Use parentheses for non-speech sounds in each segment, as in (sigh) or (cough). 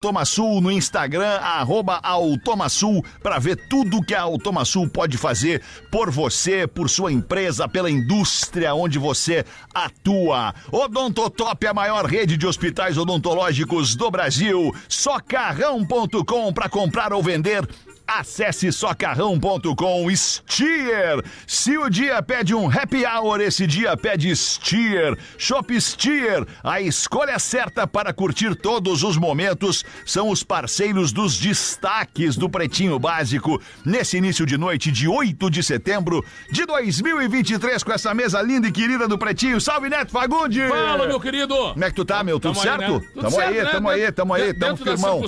Automasul no Instagram, arroba Automasul, para ver tudo que a Automasul pode fazer por você, por sua empresa, pela indústria onde você atua. Odontotop, a maior rede de hospitais odontológicos do Brasil. Socarrão.com para comprar ou vender Acesse socarrão.com Steer. Se o dia pede um happy hour, esse dia pede Steer. Shop Steer, a escolha certa para curtir todos os momentos, são os parceiros dos destaques do Pretinho Básico nesse início de noite de 8 de setembro de 2023 com essa mesa linda e querida do Pretinho. Salve Neto Fagundes! Fala, meu querido! Como é que tu tá, meu? Tudo Tamo certo? Aí, né? Tudo tamo certo, aí, né? tamo aí, tamo aí, tamo Dentro das firmão.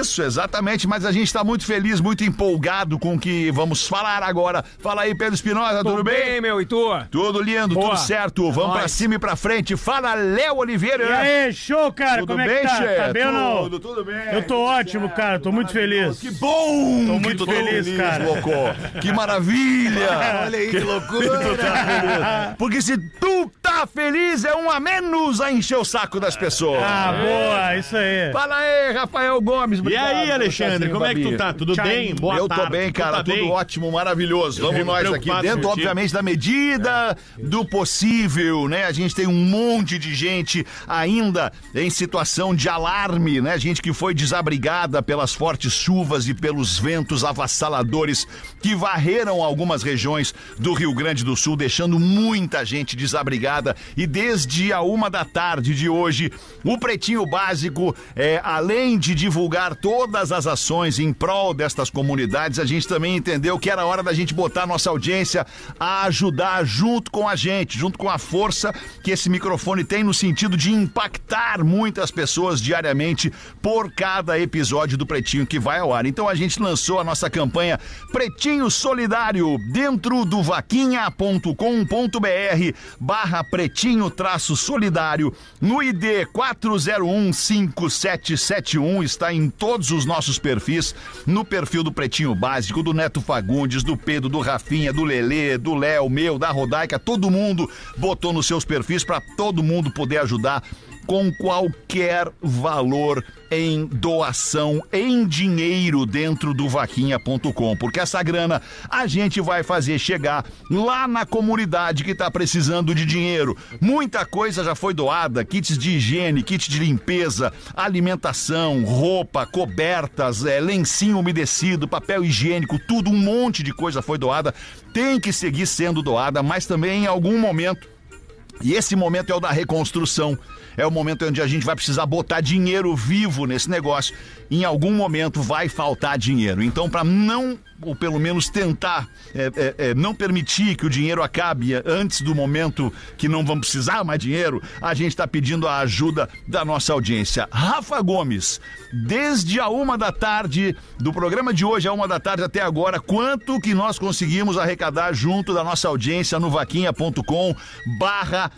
Isso, exatamente, mas a gente tá muito feliz, muito empolgado com o que vamos falar agora. Fala aí, Pedro Espinosa, tudo bem? meu, e tu? Tudo lindo, Boa. tudo certo. Vamos pra nóis. cima e pra frente. Fala, Léo Oliveira. E aí, show, cara, Tudo como é bem, que tá? Che? Tá bem ou não? Tudo, tudo bem. Eu tô ótimo, cara, tô muito feliz. Que bom! Tô que muito tu tá feliz, cara. Locó. (laughs) Que maravilha! Olha aí que loucura. Tu tá feliz. Porque se tu tá feliz, é um a menos a encher o saco das pessoas. Ah, boa, isso aí. Fala aí, Rafael Gomes. E Obrigado aí, pelo Alexandre, carinho, como é que tu tá? Tudo Tchau. bem? Boa eu tarde. tô bem, cara, tá tudo bem? ótimo, maravilhoso. Vamos nós aqui, dentro, obviamente, da medida do possível, né? A gente tem um monte de gente ainda em situação de alarme, né? Gente que foi desabrigada pelas fortes chuvas e pelos ventos avassaladores que varreram algumas regiões do Rio Grande do Sul, deixando muita gente desabrigada. E desde a uma da tarde de hoje, o Pretinho Básico, é, além de divulgar todas as ações em prol destas comunidades, a gente também entendeu que era hora da gente botar a nossa audiência a ajudar junto com a gente, junto com a força que esse microfone tem no sentido de impactar muitas pessoas diariamente por cada episódio do Pretinho que vai ao ar. Então a gente lançou a nossa campanha Pretinho Solidário dentro do vaquinha.com.br barra pretinho traço solidário no ID 4015771 está em todos os nossos perfis, no perfil do Pretinho Básico, do Neto Fagundes, do Pedro, do Rafinha, do Lelê, do Léo, meu, da Rodaica, todo mundo botou nos seus perfis para todo mundo poder ajudar com qualquer valor em doação em dinheiro dentro do vaquinha.com, porque essa grana a gente vai fazer chegar lá na comunidade que está precisando de dinheiro. Muita coisa já foi doada, kits de higiene, kit de limpeza, alimentação, roupa, cobertas, é, lencinho umedecido, papel higiênico, tudo um monte de coisa foi doada. Tem que seguir sendo doada, mas também em algum momento e esse momento é o da reconstrução. É o momento onde a gente vai precisar botar dinheiro vivo nesse negócio. Em algum momento vai faltar dinheiro. Então, para não, ou pelo menos tentar, é, é, é, não permitir que o dinheiro acabe antes do momento que não vamos precisar mais dinheiro, a gente está pedindo a ajuda da nossa audiência. Rafa Gomes, desde a uma da tarde do programa de hoje, a uma da tarde até agora, quanto que nós conseguimos arrecadar junto da nossa audiência no vaquinha.com barra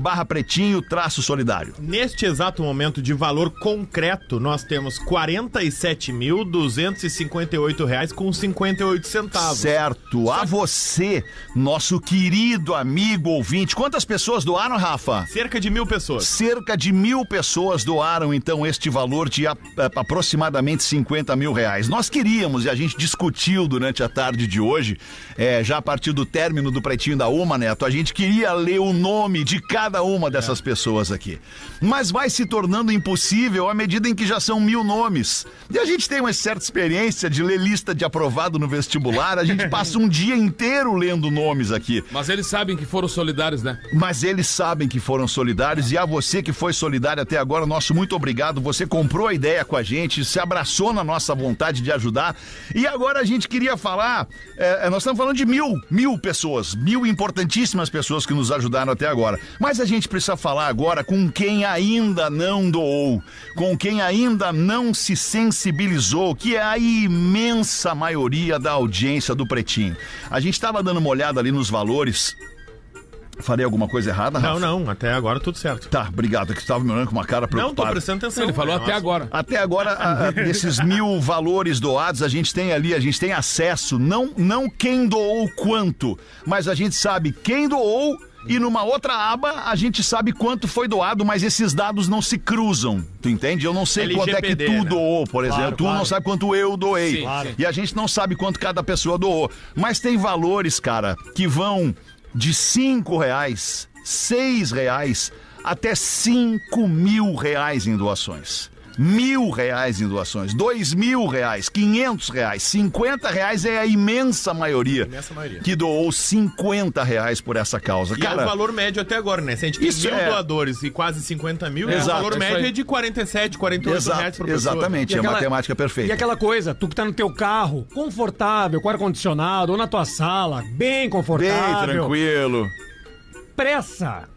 barra pretinho traço solidário. Neste exato momento de valor concreto, nós temos 47.258 reais com 58 centavos. Certo. A você, nosso querido amigo ouvinte. Quantas pessoas doaram, Rafa? Cerca de mil pessoas. Cerca de mil pessoas doaram, então, este valor de a- a- aproximadamente 50 mil reais. Nós queríamos, e a gente discutiu durante a tarde de hoje, é, já a partir do término do Pretinho da Uma, Neto, a gente queria ler o nome de cada uma dessas pessoas aqui. Mas vai se tornando impossível à medida em que já são mil nomes. E a gente tem uma certa experiência de ler lista de aprovado no vestibular, a gente (laughs) passa um dia inteiro lendo nomes aqui. Mas eles sabem que foram solidários, né? Mas eles sabem que foram solidários e a você que foi solidário até agora, nosso muito obrigado. Você comprou a ideia com a gente, se abraçou na nossa vontade de ajudar. E agora a gente queria falar, é, nós estamos falando de mil, mil pessoas, mil importantíssimas pessoas que nos ajudaram até agora. Mas a gente precisa falar agora com quem ainda não doou, com quem ainda não se sensibilizou, que é a imensa maioria da audiência do Pretinho. A gente estava dando uma olhada ali nos valores. Falei alguma coisa errada, Rafa? Não, não, até agora tudo certo. Tá, obrigado, é que estava me olhando com uma cara Não, tô preocupada. prestando atenção. Ele falou até agora. Até agora, a- a- (laughs) desses mil valores doados, a gente tem ali, a gente tem acesso, não, não quem doou quanto, mas a gente sabe quem doou E numa outra aba, a gente sabe quanto foi doado, mas esses dados não se cruzam. Tu entende? Eu não sei quanto é que LGPD, tu né? doou, por exemplo. tu não sabe quanto eu doei. Sim, Claro. E a gente não sabe quanto cada pessoa doou. Mas tem valores, cara, que vão de cinco reais, seis reais, até cinco mil reais em doações. Mil reais em doações, dois mil reais, quinhentos reais, cinquenta reais é a imensa maioria, Imensa maioria. que doou 50 reais por essa causa. E é o Cara, valor médio até agora, né? Se a gente tem Isso mil é- doadores e quase 50 mil, Exato, o valor médio é de 47, 48 reais exato, por pessoa. exatamente, E é aquela- matemática E perfeita. aquela coisa, tu que tá no teu carro, confortável, com ar-condicionado, ou na tua sala, bem Bem confortável. tranquilo. Pressa.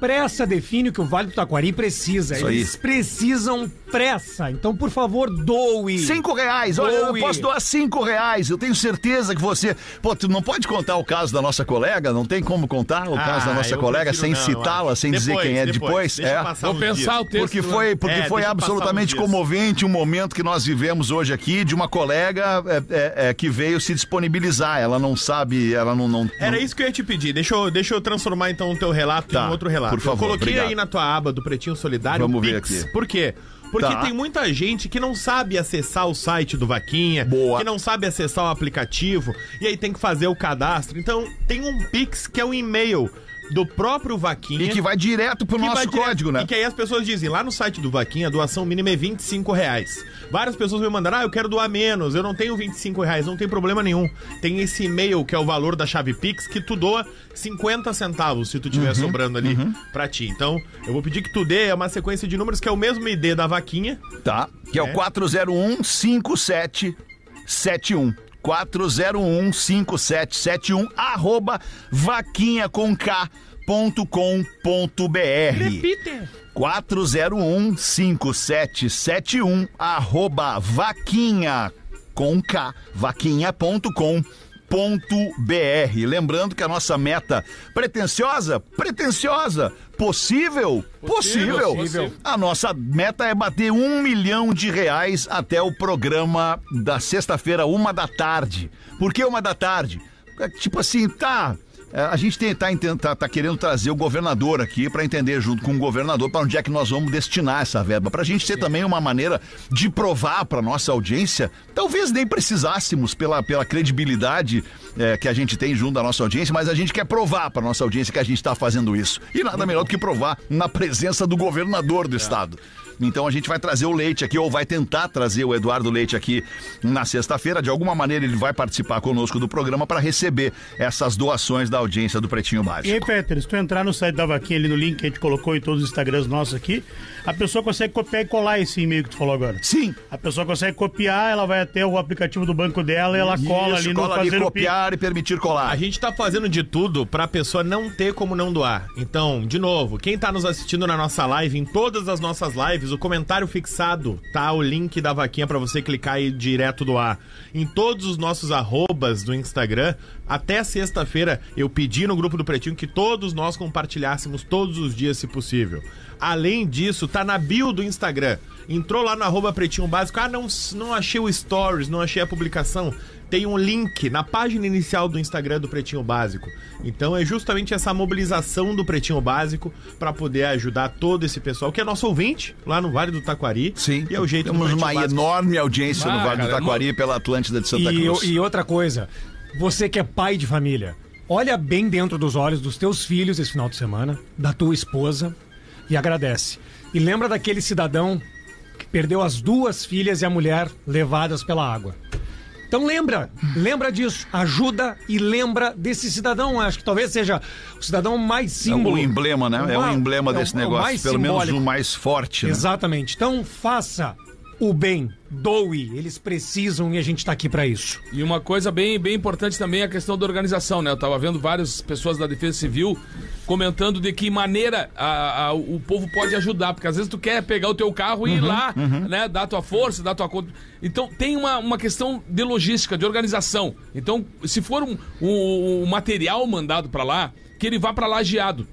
Pressa define o que o Vale do Taquari precisa. Isso aí. Eles precisam pressa. Então, por favor, doe. Cinco reais, olha, eu Doe. posso doar cinco reais. Eu tenho certeza que você. Pô, tu não pode contar o caso da nossa colega? Não tem como contar o caso da Ah, nossa colega sem citá-la, sem dizer Depois, quem é depois. depois? É. Vou pensar dias. o texto. Porque foi, porque É, foi absolutamente comovente um momento que nós vivemos hoje aqui de uma colega é, é, é, que veio se disponibilizar. Ela não sabe, ela não. não Era não- isso que eu ia te pedir. Deixa eu, deixa eu transformar então o teu relato Tá, em outro relato. Por favor, eu coloquei obrigado. aí na tua aba do Pretinho Solidário Vamos o ver Pix. aqui. Por quê? Porque Tá. tem muita gente que não sabe acessar o site do Vaquinha, Boa. que não sabe acessar o aplicativo, e aí tem que fazer o cadastro. Então, tem um Pix que é um e-mail do próprio Vaquinha. E que vai direto pro nosso direto- código, né? E que aí as pessoas dizem, lá no site do Vaquinha, a doação mínima é 25 reais. Várias pessoas me mandaram, ah, eu quero doar menos, eu não tenho 25 reais, não tem problema nenhum. Tem esse e-mail que é o valor da chave Pix, que tu doa 50 centavos, se tu tiver Uhum, sobrando ali pra ti. Então, eu vou pedir que tu dê uma sequência de números que é o mesmo ID da Vaquinha. Tá. Que é, o É. 401 5771. 401 5771 arroba vaquinhacomk.com.br Repite. 401 5771 arroba vaquinha com K, vaquinha.com.br. Lembrando que a nossa meta pretensiosa, pretensiosa, possível, possível. possível. A nossa meta é bater um milhão de reais até o programa da sexta-feira, uma da tarde. Por que uma da tarde? Tipo assim, tá. É, A gente tem, tá, tá- querendo trazer o governador aqui para entender junto com o governador para onde é que nós vamos destinar essa verba. Para a gente ter também uma maneira de provar para nossa audiência, talvez nem precisássemos pela, pela credibilidade é, que a gente tem junto da nossa audiência, mas a gente quer provar para nossa audiência que a gente está fazendo isso. E nada melhor do que provar na presença do governador do estado. Então a gente vai trazer o Leite aqui, ou vai tentar trazer o Eduardo Leite aqui na sexta-feira. De alguma maneira ele vai participar conosco do programa para receber essas doações da audiência do Pretinho E Básico. aí, Peter, se tu entrar no site da Vaquinha ali no link que a gente colocou em todos os Instagrams nossos aqui, a pessoa consegue copiar e colar esse e-mail que tu falou agora. Sim. A pessoa consegue copiar, ela vai até o aplicativo do banco dela e ela cola Isso, ali no cola ali, fazer o Pix. copiar e permitir colar. A gente tá fazendo de tudo pra pessoa não ter como não doar. Então, de novo, quem tá nos assistindo na nossa live, em todas as nossas lives, o comentário fixado tá o link da vaquinha pra você clicar e ir direto doar. Em todos os nossos arrobas do Instagram, até sexta-feira eu pedi no grupo do Pretinho que todos nós compartilhássemos todos os dias, se possível. Além disso, tá na bio do Instagram. Entrou lá no arroba Pretinho Básico, ah, não, não achei o Stories, não achei a publicação tem um link na página inicial do Instagram do Pretinho Básico. Então é justamente essa mobilização do Pretinho Básico para poder ajudar todo esse pessoal que é nosso ouvinte lá no Vale do Taquari. Sim. E é o jeito do Temos uma Básico. enorme audiência no Ah, Vale do cara, Taquari pela Atlântida de Santa E, Cruz. e outra coisa, você que é pai de família, olha bem dentro dos olhos dos teus filhos esse final de semana, da tua esposa, e agradece. E lembra daquele cidadão que perdeu as duas filhas e a mulher levadas pela água. Então lembra, lembra disso, ajuda e lembra desse cidadão. Acho que talvez seja o cidadão mais É símbolo. o emblema, né? É o Uma- emblema é desse é negócio. Pelo menos simbólico. o mais forte, né? Exatamente. Então faça o bem, doe, eles precisam e a gente tá aqui pra isso. E uma coisa bem, bem importante também é a questão da organização, né? Eu tava vendo várias pessoas da Defesa Civil comentando de que maneira a- a- o povo pode ajudar, porque às vezes tu quer pegar o teu carro e ir lá, né? Dar tua força, dar tua conta. Então tem uma, uma questão de logística, de organização. Então, se for um, um- um material mandado pra lá, que ele vá pra lajeado.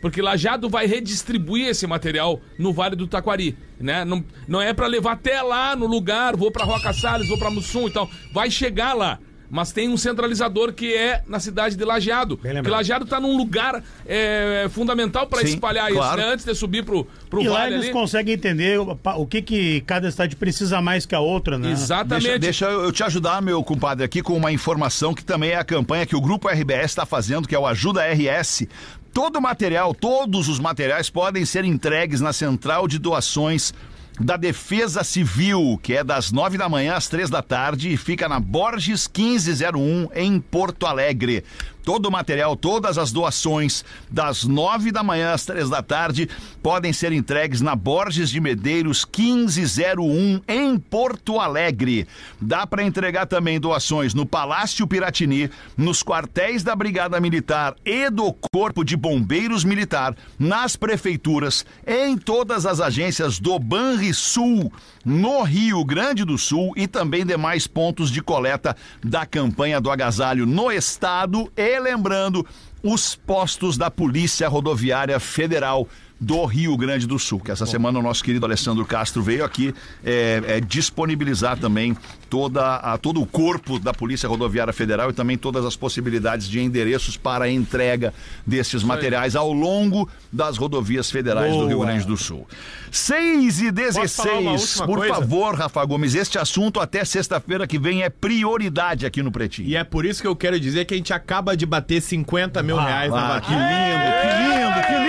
Porque Lajado vai redistribuir esse material no Vale do Taquari, né? Não, não é pra levar até lá no lugar, vou pra Roca Salles, vou pra Mussum e tal. Vai chegar lá. mas tem um centralizador que é na cidade de Lajeado. Que. Lajeado tá num lugar é, fundamental para espalhar claro. isso, né? Antes de subir pro, pro E lá vale eles ali. conseguem entender o, o que, que cada cidade precisa mais que a outra, né? Exatamente. Deixa, deixa eu te ajudar, meu compadre, aqui com uma informação que também é a campanha que o Grupo RBS está fazendo, que é o Ajuda RS. Todo o material, todos os materiais podem ser entregues na central de doações da Defesa Civil, que é das nove da manhã às três da tarde e fica na Borges 1501, em Porto Alegre. Todo o material, todas as doações, das nove da manhã às três da tarde, podem ser entregues na Borges de Medeiros 1501, em Porto Alegre. Dá para entregar também doações no Palácio Piratini, nos quartéis da Brigada Militar e do Corpo de Bombeiros Militar, nas prefeituras, em todas as agências do Banrisul, no Rio Grande do Sul e também demais pontos de coleta da campanha do agasalho no estado e lembrando os postos da Polícia Rodoviária Federal do Rio Grande do Sul, que essa semana o nosso querido Alessandro Castro veio aqui é, é, disponibilizar também toda a, todo o corpo da Polícia Rodoviária Federal e também todas as possibilidades de endereços para a entrega desses materiais ao longo das rodovias federais do Rio Boa. Grande do Sul. 6 e Posso falar uma 16, última por coisa? favor, Rafa Gomes, este assunto até sexta-feira que vem é prioridade aqui no Pretinho. E é por isso que eu quero dizer que a gente acaba de bater 50 mil reais na Ah, que vaquinha. lindo, que lindo, que lindo!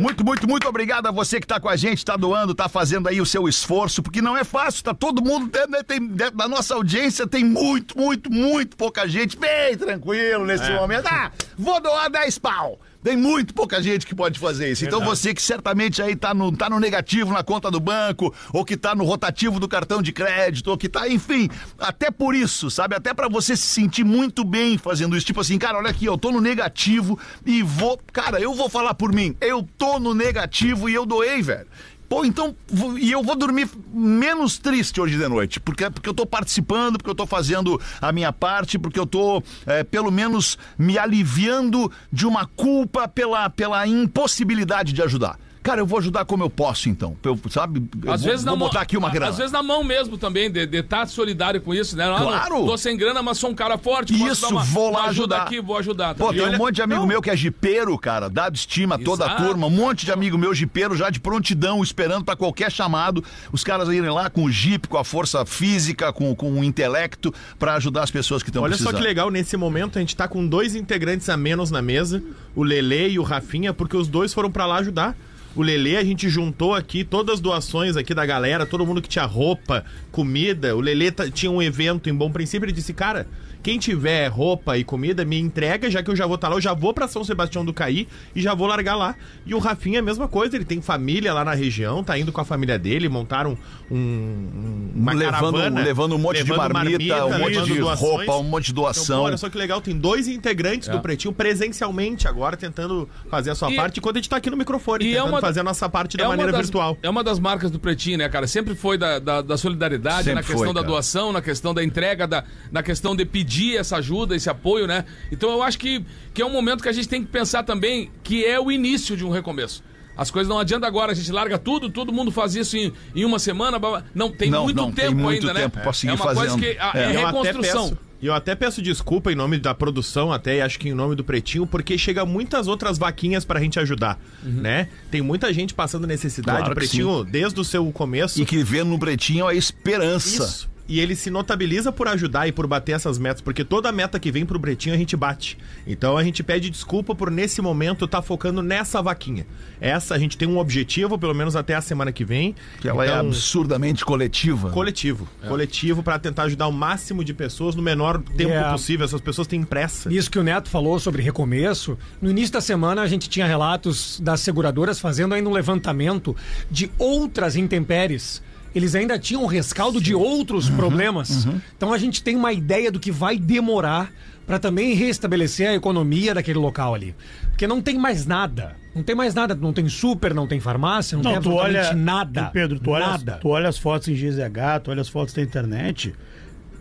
Muito, muito, muito obrigado a você que tá com a gente, tá doando, tá fazendo aí o seu esforço, porque não é fácil, tá todo mundo, né, tem, né, da nossa audiência tem muito, muito, muito pouca gente, bem tranquilo nesse momento. Ah, vou doar 10 pau. Tem muito pouca gente que pode fazer isso. Então você que certamente aí tá no, tá no negativo na conta do banco, ou que tá no rotativo do cartão de crédito, ou que tá, enfim, até por isso, sabe? Até pra você se sentir muito bem fazendo isso. Tipo assim, cara, olha aqui, eu tô no negativo e vou. Cara, eu vou falar por mim. Eu tô no negativo e eu doei, velho. Pô, então, e eu vou dormir menos triste hoje de noite, porque, porque eu tô participando, porque eu tô fazendo a minha parte, porque eu tô, é, pelo menos, me aliviando de uma culpa pela, pela impossibilidade de ajudar. Cara, eu vou ajudar como eu posso, então. Eu, sabe? Eu Às vou, vezes vou na mão, botar aqui uma grana. Às vezes na mão mesmo também, de estar solidário com isso, né? Não, Claro. Tô sem grana, mas sou um cara forte. Isso, uma, vou lá ajudar. aqui, vou ajudar. Pô, também. tem um monte de amigo meu que é jipeiro, cara, dado estima a toda a turma, um monte de amigo meu jipeiro já de prontidão, esperando pra qualquer chamado, os caras irem lá com o jipe, com a força física, com, com o intelecto, pra ajudar as pessoas que estão Olha precisando. só que legal, nesse momento a gente tá com dois integrantes a menos na mesa, o Lele e o Rafinha, porque os dois foram pra lá ajudar. O Lele, a gente juntou aqui todas as doações aqui da galera, todo mundo que tinha roupa, comida. O Lele tá- tinha um evento em Bom Princípio, ele disse, cara, quem tiver roupa e comida, me entrega, já que eu já vou estar lá, eu já vou pra São Sebastião do Caí e já vou largar lá. E o Rafinha é a mesma coisa, ele tem família lá na região, tá indo com a família dele, montaram um, um- uma levando, caravana. levando um monte levando de marmita, um monte de doações. roupa, um monte de Então, doação. pô, olha só que legal, tem dois integrantes do Pretinho presencialmente agora tentando fazer a sua E- parte, enquanto a gente tá aqui no microfone, e é tentando uma- fazer a nossa parte da uma maneira das- virtual. É uma das marcas do Pretinho, né, cara? Sempre foi da, da, da solidariedade, Sempre na questão foi, da doação, na questão da entrega, da, na questão de pedir essa ajuda, esse apoio, né? Então eu acho que, que é um momento que a gente tem que pensar também que é o início de um recomeço. As coisas não adianta agora, a gente larga tudo, todo mundo faz isso em, em uma semana. Não, tem Não, muito não, tem tempo muito ainda, tempo né? pra seguir é uma coisa fazendo. que a- É. é, Eu até reconstrução. E eu até peço desculpa em nome da produção, até e acho que em nome do Pretinho, porque chega muitas outras vaquinhas pra gente ajudar, né? Tem muita gente passando necessidade, Claro Pretinho, desde o seu começo. E que vê no pretinho a esperança. Isso. E ele se notabiliza por ajudar e por bater essas metas, porque toda meta que vem pro Bretinho a gente bate. Então a gente pede desculpa por nesse momento estar focando nessa vaquinha. Essa a gente tem um objetivo, pelo menos até a semana que vem. Que ela é Então, absurdamente coletiva. coletivo. Coletivo pra tentar ajudar o máximo de pessoas no menor tempo É. possível. Essas pessoas têm pressa. Isso que o Neto falou sobre recomeço, no início da semana a gente tinha relatos das seguradoras fazendo ainda um levantamento de outras intempéries. Eles ainda tinham rescaldo de outros problemas. Então a gente tem uma ideia do que vai demorar para também restabelecer a economia daquele local ali. Porque não tem mais nada. Não tem mais nada. Não tem super, não tem farmácia, não, tem Não, tu absolutamente olha. nada. Pedro, tu olha, nada. tu olha as fotos em GZH, tu olha as fotos da internet.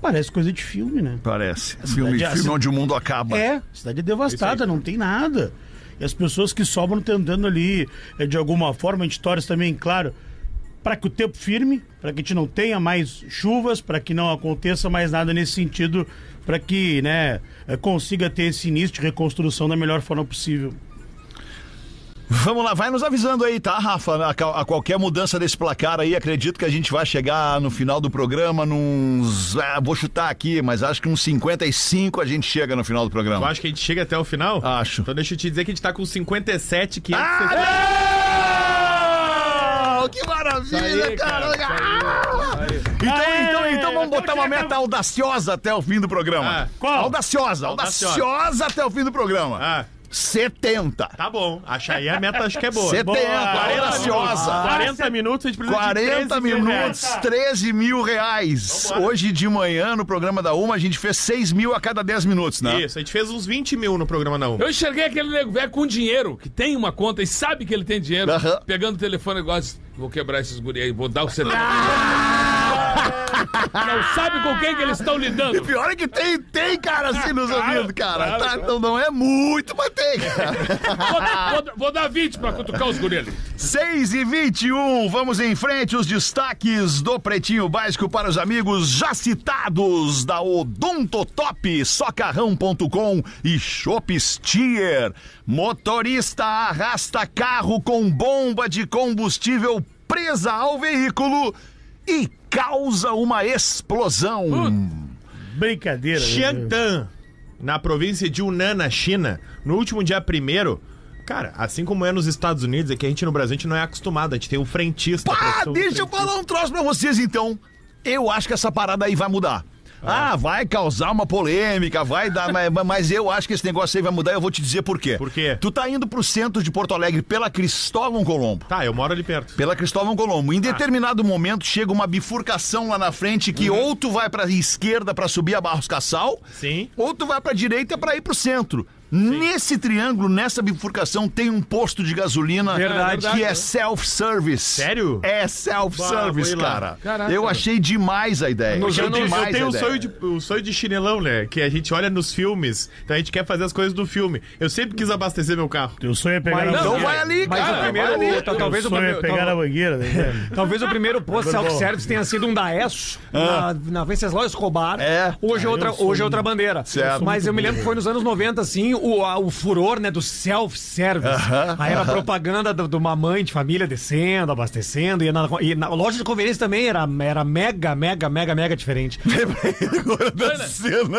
Parece coisa de filme, né? Parece. Filme, cidade- filme onde o mundo acaba. É, a cidade é devastada, não tem nada. E as pessoas que sobram tentando ali, é, de alguma forma, a gente torce também, claro, para que o tempo firme, para que a gente não tenha mais chuvas, para que não aconteça mais nada nesse sentido, para que né, eh, consiga ter esse início de reconstrução da melhor forma possível. Vamos lá, vai nos avisando aí, tá, Rafa? A, a qualquer mudança desse placar aí, acredito que a gente vai chegar no final do programa nos. ah, vou chutar aqui, mas acho que uns 55 a gente chega no final do Eu programa. acho que a gente chega até o final? Acho. Então deixa eu te dizer que a gente tá com 57, 500... Ah! Que maravilha, Aí, cara! cara, Ah! Então, Aê! então, então vamos botar uma Então chega. meta audaciosa até o fim do programa. Ah, qual? Audaciosa, Audaciosa. audaciosa até o fim do programa. Ah, 70. tá bom. Acha aí a meta, acho que é boa. 70, Boa. audaciosa. 40 minutos, a gente precisa 40 de 13 mil minutos, reais. 13 mil reais. Vambora. Hoje de manhã, no programa da Uma, a gente fez 6 mil a cada 10 minutos, né? Isso, a gente fez uns 20 mil no programa da 1. Eu enxerguei aquele nego velho com dinheiro, que tem uma conta e sabe que ele tem dinheiro, Aham. pegando o telefone e gosta. Vou quebrar esses guri aí, vou dar o CT. Não sabe com quem que eles estão E lidando. pior é que tem, tem cara assim nos Claro, ouvidos, cara. claro, Tá? claro. Então não é muito, mas tem, cara. Vou, vou- vou dar 20 pra cutucar os ali. 6 e 21, vamos em frente, os destaques do Pretinho Básico para os amigos já citados da Odontotop, socarrão.com e Shopstier. Motorista arrasta carro com bomba de combustível presa ao veículo e causa uma explosão. Brincadeira. né? Xiantan, na província de Yunnan, na China, no último dia primeiro. Cara, assim como é nos Estados Unidos, é que a gente no Brasil a gente não é acostumado, a gente tem um frentista. Ah, do deixa eu frentista. falar um troço pra vocês então. Eu acho que essa parada aí vai mudar. Ah, vai causar uma polêmica, vai dar. mas, mas eu acho que esse negócio aí vai mudar e eu vou te dizer por quê. Por quê? Tu tá indo pro centro de Porto Alegre pela Cristóvão Colombo. Tá, eu moro ali perto. Pela Cristóvão Colombo. Em determinado momento chega uma bifurcação lá na frente que ou tu vai pra esquerda pra subir a Barros Cassal, Sim. ou tu vai pra direita pra ir pro centro. Nesse triângulo, nessa bifurcação, tem um posto de gasolina Verdade. que é self-service. Sério? É self-service, cara. Caraca. Eu achei demais a ideia. Nos achei Eu tenho, demais eu tenho a o ideia. sonho, de, o sonho de chinelão, né? Que a gente olha nos filmes, então a gente quer fazer as coisas do filme. Eu sempre quis abastecer meu carro. Teu sonho é pegar Mas- na Não, Então vai ali, Mas cara. o primeiro, ali. o- talvez o sonho é primeiro, pegar tal- mangueira. né? (laughs) Talvez o primeiro posto self-service tenha sido um Daesso na, na Venceslau Escobar. É. Hoje é outra, hoje é outra bandeira. Certo. Mas eu me lembro que foi nos anos 90, assim, o, a- o furor, né, do self-service. Aham, Aí era aham. propaganda do- de uma mãe de família descendo, abastecendo. E na, e na loja de conveniência também era, era mega, mega, mega, mega diferente. (laughs) Agora da cena.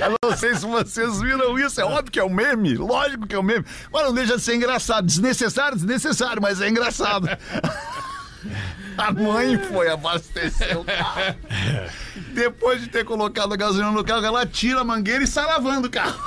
Eu não sei se vocês viram isso. É óbvio que é um meme. Lógico que é um meme. Mas não deixa de ser engraçado. Desnecessário, desnecessário, mas é engraçado. (laughs) A mãe foi abastecer o carro. Depois de ter colocado a gasolina no carro, ela tira a mangueira e sai lavando o carro.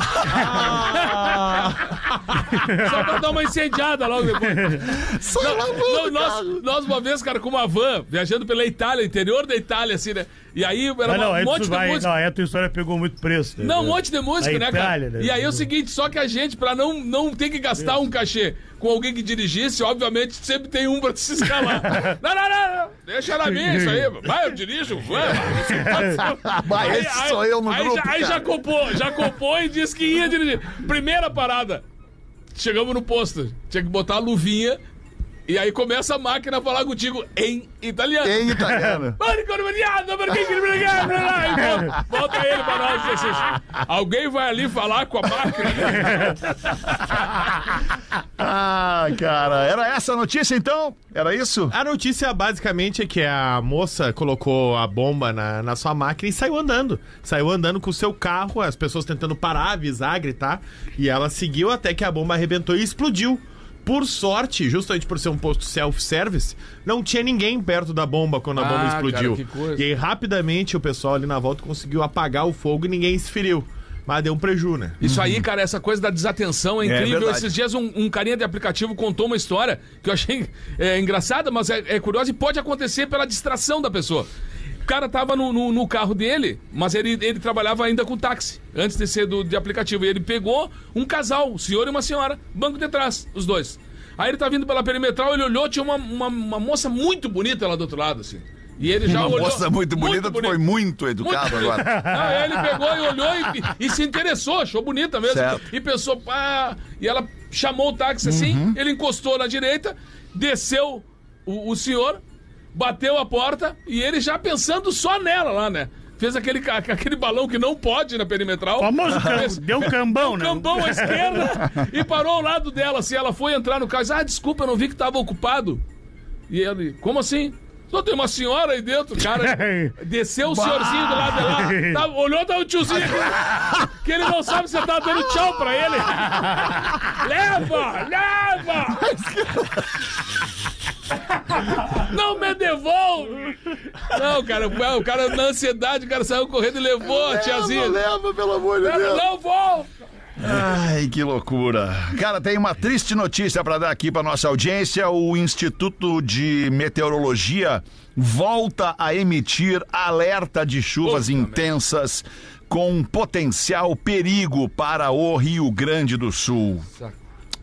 Só pra dar uma incendiada logo depois. Sai Não, lavando não, o nós, carro. nós uma vez, cara, com uma van, viajando pela Itália, interior da Itália, assim, né? E aí era não, um aí monte de vai. música. Não, aí a tua história pegou muito preço. né? Não, um monte de música, Da né, cara? Itália, né? E aí é o seguinte, só que a gente, pra não, não ter que gastar um cachê com alguém que dirigisse, obviamente sempre tem um pra se escalar. (laughs) não, não, não, não, deixa na minha isso aí. Vai, eu dirijo, (laughs) vai. Vai, esse sou eu no aí, grupo, já, aí já compôs, já compôs e disse que ia dirigir. Primeira parada, chegamos no posto, tinha que botar a luvinha e aí começa a máquina a falar contigo em italiano. Em italiano. (laughs) Mano, colombiano, perché que obrigado, lá, e volta, volta ele pra nós. assim, Alguém vai ali falar com a máquina? (laughs) Ah, cara. Era essa a notícia então? Era isso? A notícia basicamente é que a moça colocou a bomba na, na sua máquina e saiu andando. Saiu andando com o seu carro, as pessoas tentando parar, avisar, gritar. E ela seguiu até que a bomba arrebentou e explodiu. Por sorte, justamente por ser um posto self-service, não tinha ninguém perto da bomba quando a Ah, bomba explodiu. cara. E aí, rapidamente, o pessoal ali na volta conseguiu apagar o fogo e ninguém se feriu. Mas deu um preju, né? Isso aí, cara, essa coisa da desatenção é incrível. verdade. Esses dias um, um carinha de aplicativo contou uma história que eu achei é, engraçada, mas é, é curiosa e pode acontecer pela distração da pessoa. O cara tava no, no- no carro dele, mas ele, ele trabalhava ainda com táxi, antes de ser do, de aplicativo. E ele pegou um casal, um senhor e uma senhora, banco de trás, os dois. Aí ele tá vindo pela perimetral, ele olhou, tinha uma, uma, uma moça muito bonita lá do outro lado, assim. E ele já Uma olhou. moça muito bonita, tu foi muito educado Muito agora. (laughs) aí ele pegou e olhou e, e se interessou, achou bonita mesmo. Certo. E pensou, pá. E ela chamou o táxi assim, Uhum. ele encostou na direita, desceu o, o senhor, bateu a porta e ele já pensando só nela lá, né? Fez aquele, (laughs) aquele balão que não pode na perimetral. Famoso cam- deu um cambão, né? cambão à esquerda e parou ao lado dela. Assim, ela foi entrar no carro e disse, ah, desculpa, eu não vi que tava ocupado. E ele, como assim? Só tem uma senhora aí dentro, cara. (laughs) Desceu o senhorzinho do lado dela. Tava, olhou, tava o tiozinho aqui, que ele não sabe se você tá dando tchau pra ele. (laughs) leva! Leva! Não me devolve! Não, cara, o cara na ansiedade, o cara saiu correndo e levou a tiazinha. leva, pelo amor de Ela, não volta! Ai, que loucura. Cara, tem uma triste notícia para dar aqui para nossa audiência. O Instituto de Meteorologia volta a emitir alerta de chuvas Puta intensas com potencial perigo para o Rio Grande do Sul.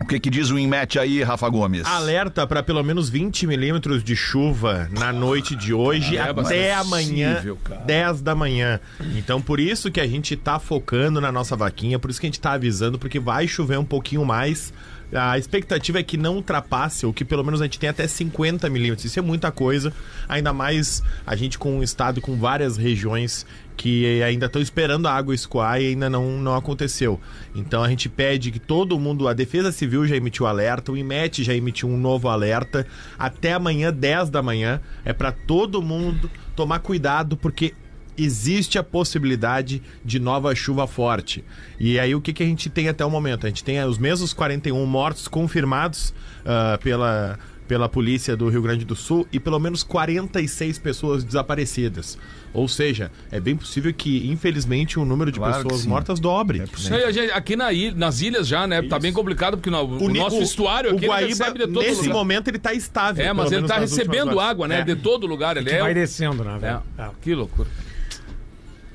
O que, que diz o INMET aí, Rafa Gomes? Alerta para pelo menos 20 milímetros de chuva na noite de hoje Ah, é até bastante amanhã, possível, cara. 10 da manhã. Então, por isso que a gente tá focando na nossa vaquinha, por isso que a gente tá avisando, porque vai chover um pouquinho mais. A expectativa é que não ultrapasse, ou que pelo menos a gente tenha até 50 milímetros. Isso é muita coisa, ainda mais a gente com um estado com várias regiões que ainda estão esperando a água escoar e ainda não, não aconteceu. Então a gente pede que todo mundo, a Defesa Civil já emitiu alerta, o IMET já emitiu um novo alerta. Até amanhã, 10 da manhã, é para todo mundo tomar cuidado, porque existe a possibilidade de nova chuva forte. E aí o que, que a gente tem até o momento? A gente tem os mesmos 41 mortos confirmados ah, pela, pela polícia do Rio Grande do Sul e pelo menos 46 pessoas desaparecidas. Ou seja, é bem possível que, infelizmente, o número de Claro pessoas mortas dobre. Isso aí, a gente- aqui na ilha- nas ilhas já, né? Tá bem complicado, porque no- o, ni- nosso estuário o aqui ele Guaíba, recebe de todo nesse lugar. momento, ele tá estável. É, mas ele tá recebendo horas. água, né? É. De todo lugar. Ele é. Vai descendo, né, é. É. Que loucura.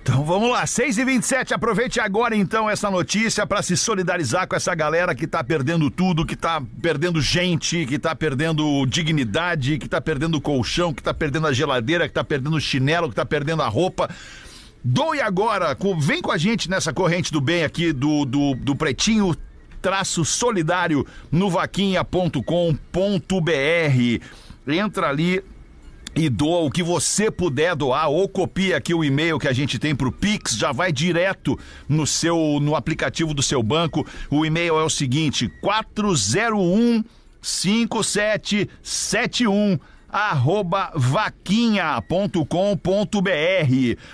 Então vamos lá, 6 e 27 aproveite agora então essa notícia para se solidarizar com essa galera que tá perdendo tudo, que tá perdendo gente, que tá perdendo dignidade, que tá perdendo colchão, que tá perdendo a geladeira, que tá perdendo o chinelo, que tá perdendo a roupa. Doe agora, vem com a gente nessa corrente do bem aqui do, do, do Pretinho traço solidário no vaquinha.com.br. Entra ali, e doa o que você puder doar ou copia aqui o e-mail que a gente tem pro Pix, já vai direto no seu no aplicativo do seu banco. O e-mail é o seguinte: 401 5771 arroba vaquinha.com.br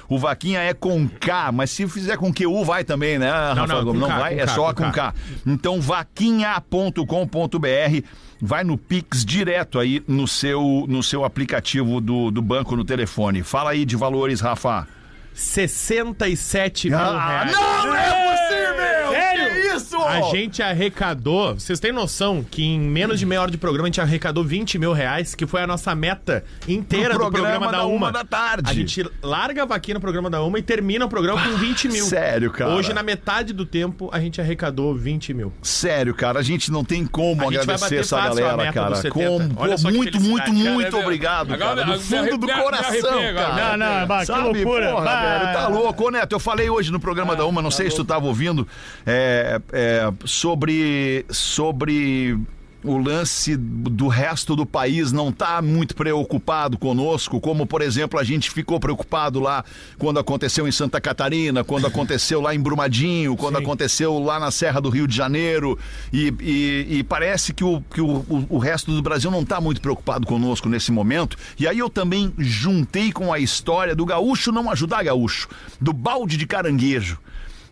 O vaquinha é com K, mas se fizer com QU vai também, né, Rafa não, Gomes? com Não K, vai, é K, só com com K. K. Então, vaquinha.com.br, vai no Pix direto aí no seu, no seu aplicativo do, do banco no telefone. Fala aí de valores, Rafa. 67 mil Ah, reais. não é possível! Sério? Que isso? A gente arrecadou, vocês têm noção que em menos de meia hora de programa a gente arrecadou 20 mil reais, que foi a nossa meta inteira No do programa, programa da da Uma. uma da tarde. A gente larga a vaquinha no programa da Uma e termina o programa com 20 mil. sério, cara. Hoje, na metade do tempo, a gente arrecadou 20 mil. Sério, cara, a gente não tem como A agradecer essa fácil a galera, meta cara. dos 70. Com, Olha pô, muito, muito, muito Cara, obrigado, agora- cara. Do fundo do coração, cara. Não, não, bah, que Sabe, loucura. porra, Bah. velho, tá louco. Ô, Neto, eu falei hoje no programa da Uma, não sei se tu tava ouvindo, é, é, sobre, sobre o lance do resto do país não tá muito preocupado conosco, como, por exemplo, a gente ficou preocupado lá quando aconteceu em Santa Catarina, quando aconteceu lá em Brumadinho, quando aconteceu lá na Serra do Rio de Janeiro, e, e- e parece que, o, que o, o- o resto do Brasil não tá muito preocupado conosco nesse momento. E aí eu também juntei com a história do gaúcho não ajudar gaúcho, do balde de caranguejo.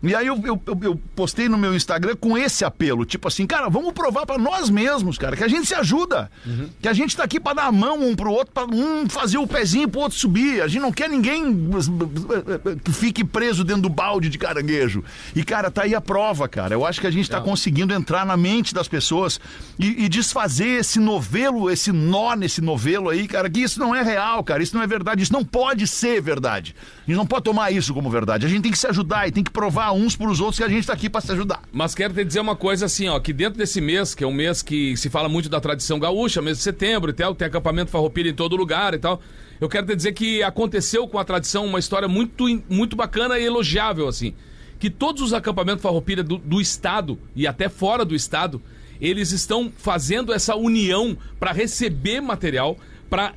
E aí eu, eu, eu- postei no meu Instagram com esse apelo, tipo assim, cara, vamos provar pra nós mesmos, cara, que a gente se ajuda. Que a gente tá aqui pra dar a mão um pro outro, pra um fazer o pezinho pro outro subir. A gente não quer ninguém que fique preso dentro do balde de caranguejo. E, cara, tá aí a prova, cara. Eu acho que a gente tá conseguindo entrar na mente das pessoas e, e desfazer esse novelo, esse nó nesse novelo aí, cara, que isso não é real, cara. Isso não é verdade. Isso não pode ser verdade. Gente não pode tomar isso como verdade. A gente tem que se ajudar e tem que provar uns pros outros que a gente tá aqui pra se ajudar. Mas quero te dizer uma coisa assim, ó, que dentro desse mês, que é um mês que se fala muito da tradição gaúcha, mês de setembro e tal, tem acampamento farroupilha em todo lugar e tal. Eu quero te dizer que aconteceu com a tradição uma história muito, muito bacana e elogiável, assim. Que todos os acampamentos farroupilha do, do estado e até fora do estado, eles estão fazendo essa união para receber material,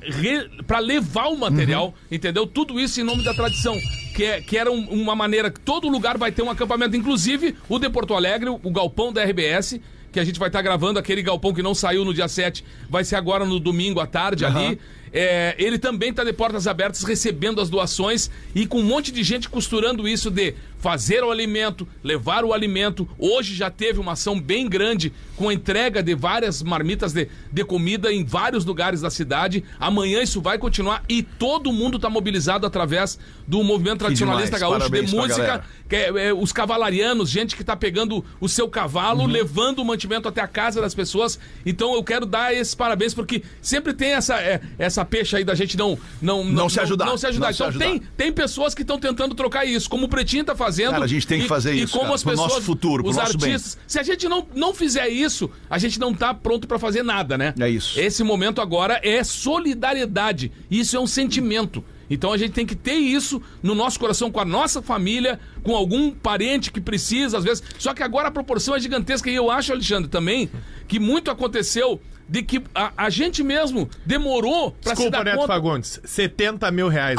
re- pra levar o material, entendeu? Tudo isso em nome da tradição. Que, é, que era um- uma maneira que todo lugar vai ter um acampamento, inclusive o de Porto Alegre, o, galpão da RBS, que a gente vai estar gravando, aquele galpão que não saiu no dia 7, vai ser agora no domingo à tarde ali. É, ele também está de portas abertas recebendo as doações e com um monte de gente costurando isso de fazer o alimento, levar o alimento. Hoje já teve uma ação bem grande com a entrega de várias marmitas de, de comida em vários lugares da cidade. Amanhã isso vai continuar e todo mundo está mobilizado através do movimento tradicionalista demais. gaúcho de música que é, é, os cavalarianos, gente que tá pegando o seu cavalo, levando o mantimento até a casa das pessoas. Então eu quero dar esses parabéns, porque sempre tem essa, é, essa peixe aí da gente não não, Não se ajudar. Não, se ajudar. Não se então ajudar. Tem, tem pessoas que estão tentando trocar isso, como o Pretinho tá fazendo. Cara, a gente tem que e- fazer e isso, como cara, as pro pessoas, nosso futuro, pro os nosso bem. artistas. Se a gente não, não fizer isso, a gente não tá pronto pra fazer nada, né? É isso. Esse momento agora é solidariedade. Isso é um sentimento. Então a gente tem que ter isso no nosso coração, com a nossa família, com algum parente que precisa, às vezes. Só que agora a proporção é gigantesca. E eu acho, Alexandre, também, que muito aconteceu de que a, a gente mesmo demorou pra se Desculpa, dar Neto conta. Fagundes. 70 mil reais.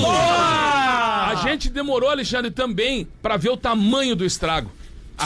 A gente demorou, Alexandre, também pra ver o tamanho do estrago.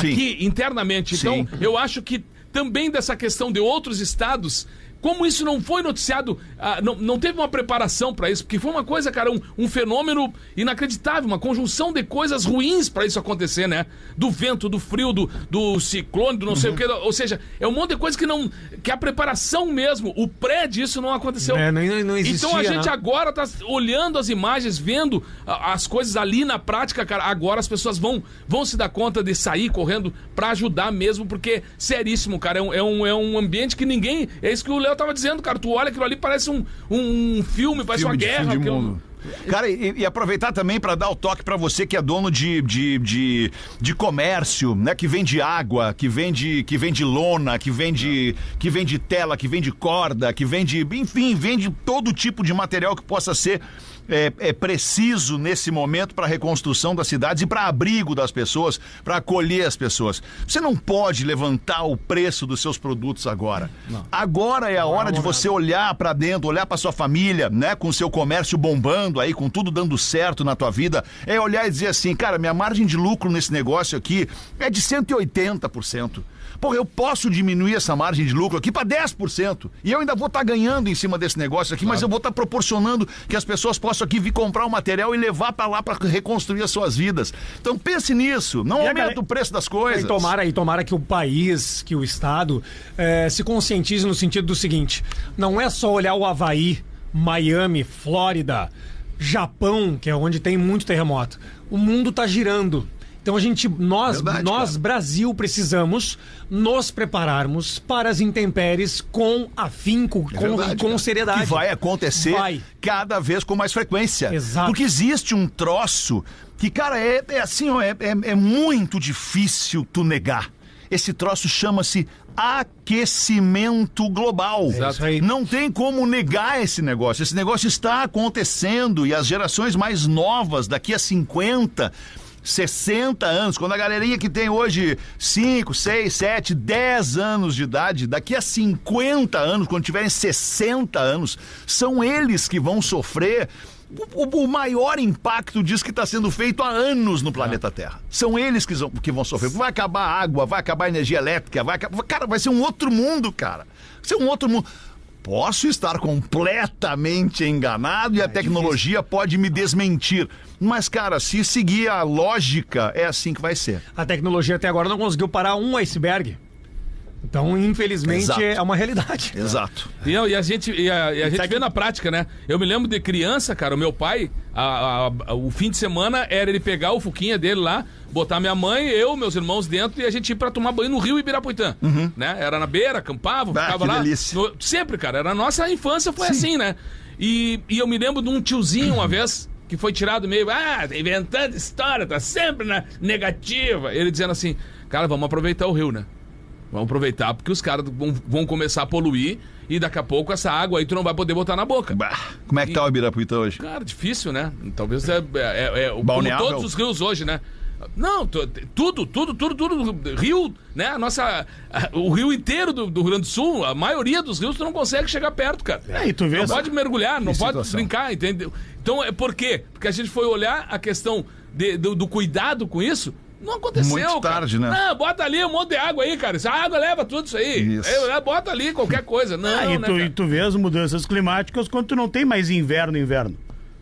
Sim. Aqui, internamente. Então, Sim. eu acho que também dessa questão de outros estados. Como isso não foi noticiado, ah, não, não teve uma preparação pra isso, porque foi uma coisa, cara, um, um fenômeno inacreditável, uma conjunção de coisas ruins pra isso acontecer, né? Do vento, do frio, do, do ciclone, do não sei o que. Ou seja, é um monte de coisa que não. que a preparação mesmo, o pré disso não aconteceu. É, não- não existia, Então a gente né? agora tá olhando as imagens, vendo as coisas ali na prática, cara. Agora as pessoas vão, vão se dar conta de sair correndo pra ajudar mesmo, porque seríssimo, cara. É um, é um, é um ambiente que ninguém. É isso que o Léo tava dizendo, cara. Tu olha aquilo ali, parece um, um filme, parece Filme uma guerra. aquilo-. Cara, e, e aproveitar também para dar o toque para você que é dono de, de, de, de comércio, né? Que vende água, que vende, que vende lona, que vende, que vende tela, que vende corda, que vende, enfim, vende todo tipo de material que possa ser é, é preciso nesse momento para a reconstrução das cidades e para abrigo das pessoas, para acolher as pessoas. Você não pode levantar o preço dos seus produtos agora. Agora é a hora de você olhar para dentro, olhar para sua família, né, com o seu comércio bombando aí, com tudo dando certo na tua vida, é olhar e dizer assim, cara, minha margem de lucro nesse negócio aqui é de 180%. Porra, eu posso diminuir essa margem de lucro aqui para 10%. E eu ainda vou estar ganhando em cima desse negócio aqui, mas eu vou estar proporcionando que as pessoas possam aqui vir comprar o material e levar para lá para reconstruir as suas vidas. Então pense nisso, não E aumenta galera- o preço das coisas. E tomara, e tomara que o país, que o Estado, eh, se conscientize no sentido do seguinte: não é só olhar o Havaí, Miami, Flórida, Japão, que é onde tem muito terremoto. O mundo está girando. Então a gente, nós, Verdade, nós cara. Brasil, precisamos nos prepararmos para as intempéries com afinco, É com, verdade, com seriedade. Que vai acontecer Vai. cada vez com mais frequência. Exato. Porque existe um troço que, cara, é, é assim, ó, é, é- é muito difícil tu negar. Esse troço chama-se aquecimento global. É. Não tem como negar esse negócio. Esse negócio está acontecendo e as gerações mais novas, daqui a 50, 60 anos, quando a galerinha que tem hoje 5, 6, 7, 10 anos de idade, daqui a 50 anos, quando tiverem 60 anos, são eles que vão sofrer. O, o- maior impacto disso que está sendo feito há anos no planeta Terra. São eles que vão, que vão sofrer. Vai acabar a água, vai acabar a energia elétrica, vai acabar. Cara, vai ser um outro mundo, cara. Vai ser um outro mundo. Posso estar completamente enganado e a tecnologia pode me desmentir. Mas, cara, se seguir a lógica, é assim que vai ser. A tecnologia até agora não conseguiu parar um iceberg. Então, infelizmente, Exato. é uma realidade. (laughs) Exato. E, e a gente, e a, e a gente vê na prática, né? Eu me lembro de criança, cara, o meu pai, a- a- o fim de semana era ele pegar o fuquinha dele lá, botar minha mãe, eu, meus irmãos dentro e a gente ir pra tomar banho no rio Ibirapuitã. Né? Era na beira, acampava, Bah, ficava que lá. delícia. No- sempre, cara. Era a nossa infância, foi assim, né? E, e eu me lembro de um tiozinho uma vez que foi tirado meio, ah, tá inventando história, tá sempre na negativa. Ele dizendo assim, cara, vamos aproveitar o rio, né? Vamos aproveitar porque os caras vão, vão começar a poluir e daqui a pouco essa água aí tu não vai poder botar na boca. Bah, como é que tá o Ibirapuitã hoje? Cara, difícil, né? Talvez é, é, é- é- como todos os rios hoje, né? Não, tu- tudo, tudo, tudo, tudo. Rio, né? A nossa. a- o rio inteiro do, do Rio Grande do Sul, a maioria dos rios, tu não consegue chegar perto, cara. É, e tu vê Não essa- pode mergulhar, não pode situação. brincar, entendeu? Então, é por quê? Porque a gente foi olhar a questão de- do, do cuidado com isso. Não aconteceu. Muito cara. tarde, né? Não, bota ali um monte de água aí, cara. Essa água leva tudo isso aí. Isso. É, bota ali qualquer coisa. Não, Ah, e, né, tu, e tu vê as mudanças climáticas quando tu não tem mais inverno, inverno.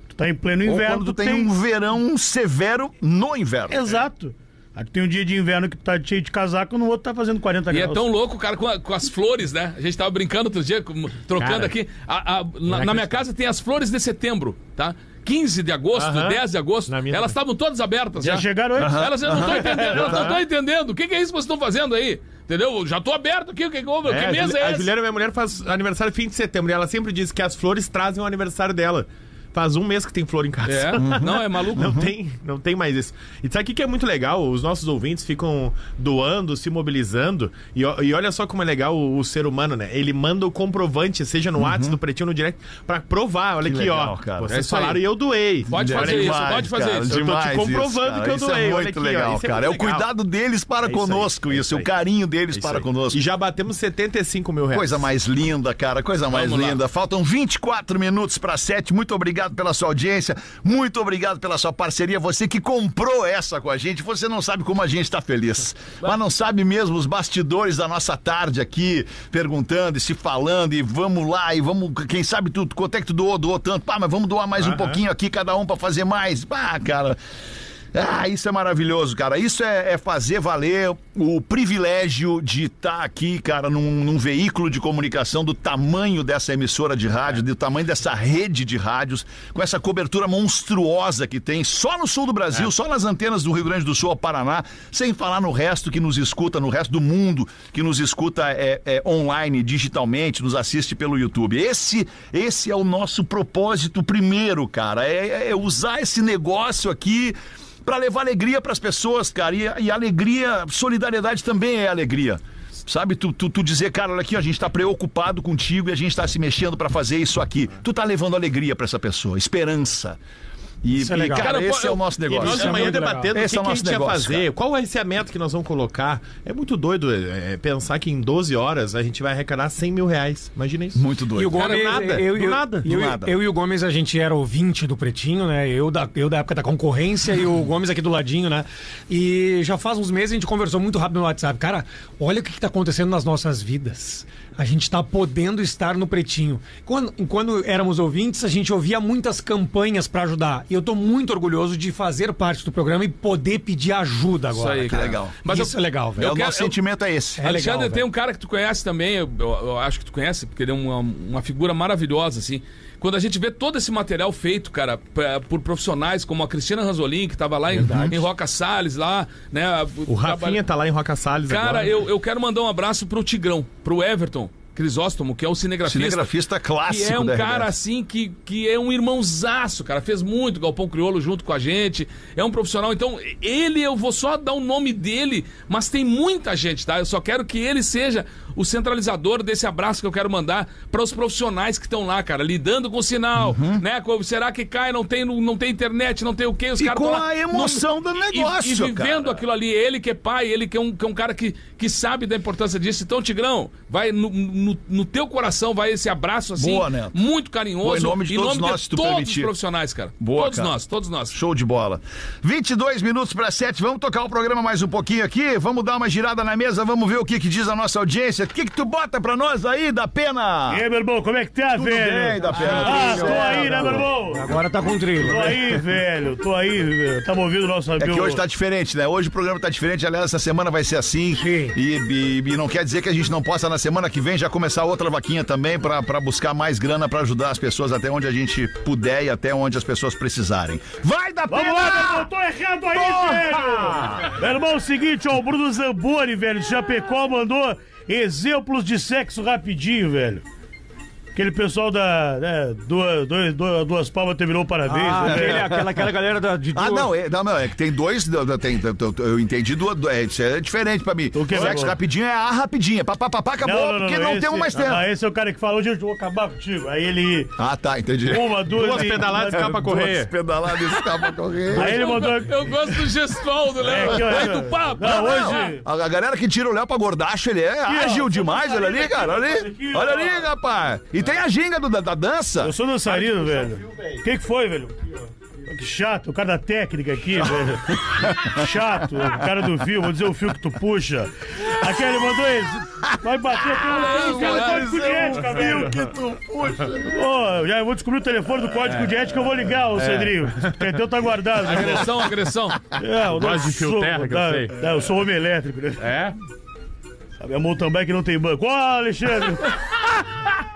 Tu tá em pleno Ou inverno. quando tu tem um verão severo no inverno. Exato. Aí tu tem um dia de inverno que tu tá cheio de casaco, no outro tá fazendo 40 E é graus. tão louco, cara, com, a- com as flores, né? A gente tava brincando outro dia, com- trocando Cara, aqui. A- a- na, na minha casa tem as flores de setembro, tá? 15 de agosto, Aham. 10 de agosto, Na minha elas estavam todas abertas. Já Já, chegaram antes. Elas não estão entendendo, elas não estão entendendo. O que, que é isso que vocês estão fazendo aí? Entendeu? Já tô aberto aqui, o que, que houve? É, que a mês Juli- é a esse? Juliana, minha mulher, faz aniversário fim de setembro e ela sempre diz que as flores trazem o aniversário dela. Faz um mês que tem flor em casa. É, (laughs) não, é maluco. Não tem, não tem mais isso. E sabe o que que é muito legal? Os nossos ouvintes ficam doando, se mobilizando. E, ó- e olha só como é legal o, o ser humano, né? Ele manda o comprovante, seja no WhatsApp, no Pretinho, no direct, pra provar. Olha Que aqui, legal, ó. cara. É Vocês isso aí. falaram e eu doei. Pode fazer aqui. isso, pode fazer cara, isso. Eu tô te demais comprovando isso, que eu Isso doei, é olha muito aqui, ó, legal, isso é cara. É o muito legal. cuidado deles para É isso conosco, é isso. isso O aí. carinho deles Isso para aí. conosco. E já batemos 75 mil reais. Coisa mais linda, cara, coisa mais Vamos lá. linda. Faltam 24 minutos para 7. Muito obrigado pela sua audiência, muito obrigado pela sua parceria. Você que comprou essa com a gente, você não sabe como a gente está feliz. Mas não sabe mesmo os bastidores da nossa tarde aqui, perguntando e se falando, e vamos lá, e vamos, quem sabe tu, quanto é que tu doou, doou tanto. Pá, mas vamos doar mais um Aham. pouquinho aqui, cada um para fazer mais. Pá, cara. Ah, isso é maravilhoso, cara. Isso é, é fazer valer o privilégio de estar aqui, cara, num, num veículo de comunicação do tamanho dessa emissora de rádio, do tamanho dessa rede de rádios, com essa cobertura monstruosa que tem só no sul do Brasil, só nas antenas do Rio Grande do Sul ao Paraná, sem falar no resto que nos escuta, no resto do mundo que nos escuta é, é, online, digitalmente, nos assiste pelo YouTube. Esse, esse é o nosso propósito primeiro, cara. é- é usar esse negócio aqui para levar alegria para as pessoas, cara. E, e alegria, solidariedade também é alegria. Sabe, tu, tu, tu dizer, cara, olha aqui, a gente tá preocupado contigo e a gente tá se mexendo para fazer isso aqui. Tu tá levando alegria para essa pessoa, esperança. E, Isso é e, legal. cara, Cara, esse pô, é o eu- nosso E negócio. nós é amanhã muito legal. debatendo o que, é o que a nosso gente ia negócio, fazer, cara. qual vai ser a meta que nós vamos colocar. É muito doido é, pensar que em 12 horas a gente vai arrecadar 100 mil reais. Imagina isso. Muito E o doido. Gomes, Cara, nada, eu, do eu, nada, eu, do nada. eu e o Gomes, a gente era ouvinte do Pretinho, né? Eu da, eu da época da concorrência e o (laughs) Gomes aqui do ladinho, né? E já faz uns meses a gente conversou muito rápido no WhatsApp. Cara, olha o que, que tá acontecendo nas nossas vidas. A gente tá podendo estar no Pretinho. Quando, quando éramos ouvintes, a gente ouvia muitas campanhas para ajudar. E eu tô muito orgulhoso de fazer parte do programa e poder pedir ajuda Isso agora. aí, cara. cara. legal. Mas Isso eu- é legal, velho. É, o nosso eu- sentimento é esse. É legal, Alexandre, tem velho. um cara que tu conhece também, eu, eu- eu acho que tu conhece, porque ele é uma, uma figura maravilhosa, assim. Quando a gente vê todo esse material feito, cara, pra- por profissionais como a Cristina Ranzolin, que tava lá em, em Roca Salles, lá, né? O Rafinha tá lá em Roca Salles Cara, agora. eu, eu quero mandar um abraço pro Tigrão, pro Everton Crisóstomo, que é o cinegrafista. Cinegrafista clássico Que é um da cara RBS. assim que, que é um irmãozaço, cara. Fez muito Galpão Criolo junto com a gente. É um profissional. Então, ele, eu vou só dar o nome dele, mas tem muita gente, tá? Eu só quero que ele seja o centralizador desse abraço que eu quero mandar para os profissionais que estão lá, cara, lidando com o sinal, né? Com- Será que cai? Não tem, não tem internet, não tem o quê? Os E caras com lá a emoção do e- negócio, E, e vivendo cara. aquilo ali. Ele que é pai, ele que é um, que é um cara que, que sabe da importância disso. Então, Tigrão, vai no, no, no teu coração, vai esse abraço assim, Boa, Neto. muito carinhoso. Boa, em nome de todos nós, se tu todos permitir. os profissionais, cara. Boa, todos cara. nós, todos nós. Show de bola. 22 minutos para 7. Vamos tocar o programa mais um pouquinho aqui. Vamos dar uma girada na mesa. Vamos ver o que, que diz a nossa audiência. O que, que tu bota pra nós aí, da pena? E aí, meu irmão, como é que tá, Tudo velho? bem, da pena. Ah, tô aí, né, meu irmão? Agora tá com trilho. Tô aí, velho. Tô aí, velho. Tamo ouvindo o nosso É amigo. que hoje tá diferente, né? Hoje o programa tá diferente. Aliás, essa semana vai ser assim. Sim. E, e- e não quer dizer que a gente não possa, na semana que vem, já começar outra vaquinha também pra pra buscar mais grana pra ajudar as pessoas até onde a gente puder e até onde as pessoas precisarem. Vai da pena! Vamos lá, meu irmão, tô errado aí, velho! Meu irmão, é o seguinte, ó, o Bruno Zamboni, velho, de Chapecó, mandou exemplos de sexo rapidinho, velho. Aquele pessoal da. Né, duas, dois, duas, duas palmas terminou o parabéns. Ah, né? aquele- aquela, aquela galera da, de Ah, duas- não, é, não, não, é que tem dois. Tem, eu entendi duas. É, isso é diferente pra mim. O que, Sexo meu? rapidinho é a rapidinha. Pá, pá, pá, pá, acabou, porque não, esse- temos mais tempo. Ah, esse é o cara que fala, hoje eu vou acabar contigo. Aí ele. Ah, tá, entendi. Uma, duas. Duas e- pedaladas e escapa a Duas correr. pedaladas e escapa correr. Aí ele mandou. Eu gosto do gestual do Léo. É, que eu- Vai do papo. Não, Não, hoje. A, a galera que tira o Léo pra gordacho, ele é ágil ó, demais, eu olha ali, cara. Olha ali. ó. Olha ali, rapaz. E tem a ginga do- da, da dança. Eu sou dançarino, velho. O que, que foi, velho? Que chato, o cara da técnica aqui, (laughs) velho. Chato, o cara do fio, vou dizer o fio que tu puxa. Aqui ele mandou esse. Vai bater. Vai Código de o ética, velho. que tu puxa. Ô, já vou descobrir o telefone do código de ética, eu vou ligar, ô Cedrinho. Porque teu tá guardado. né? Agressão, agressão. É, eu Gosto de fio terra, que eu tá, sei. tá, eu sou homem elétrico, né? É? A minha mountain bike não tem banco. Ó, Alexandre! (laughs)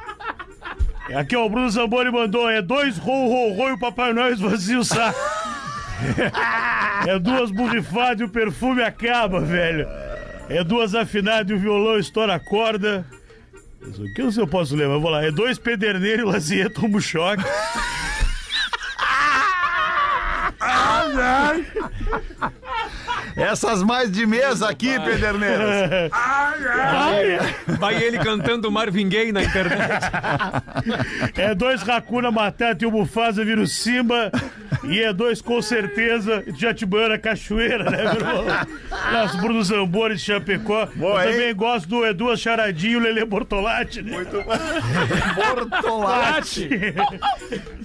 Aqui, ó, o Bruno Zamboni mandou: é dois rou, rou, rou e o Papai Noel esvazia o saco. É duas borrifadas e o perfume acaba, velho. É duas afinadas e o violão estoura a corda. Isso aqui eu eu posso ler, mas vou lá. É dois pederneiros e o Lazier toma um choque. Essas mais de mesa aqui, Pederneiras. (laughs) Vai ele cantando Marvin Gaye na internet. É dois Racuna Matata e o Mufasa vira o Simba. E é dois, com certeza, Jatibana Cachoeira, né, meu irmão? Nossa, Bruno Zamboni de Chapecó. Boa, Eu hein? também gosto do Edu Charadinho e o Lelê Bortolatti, né? Bortolatti.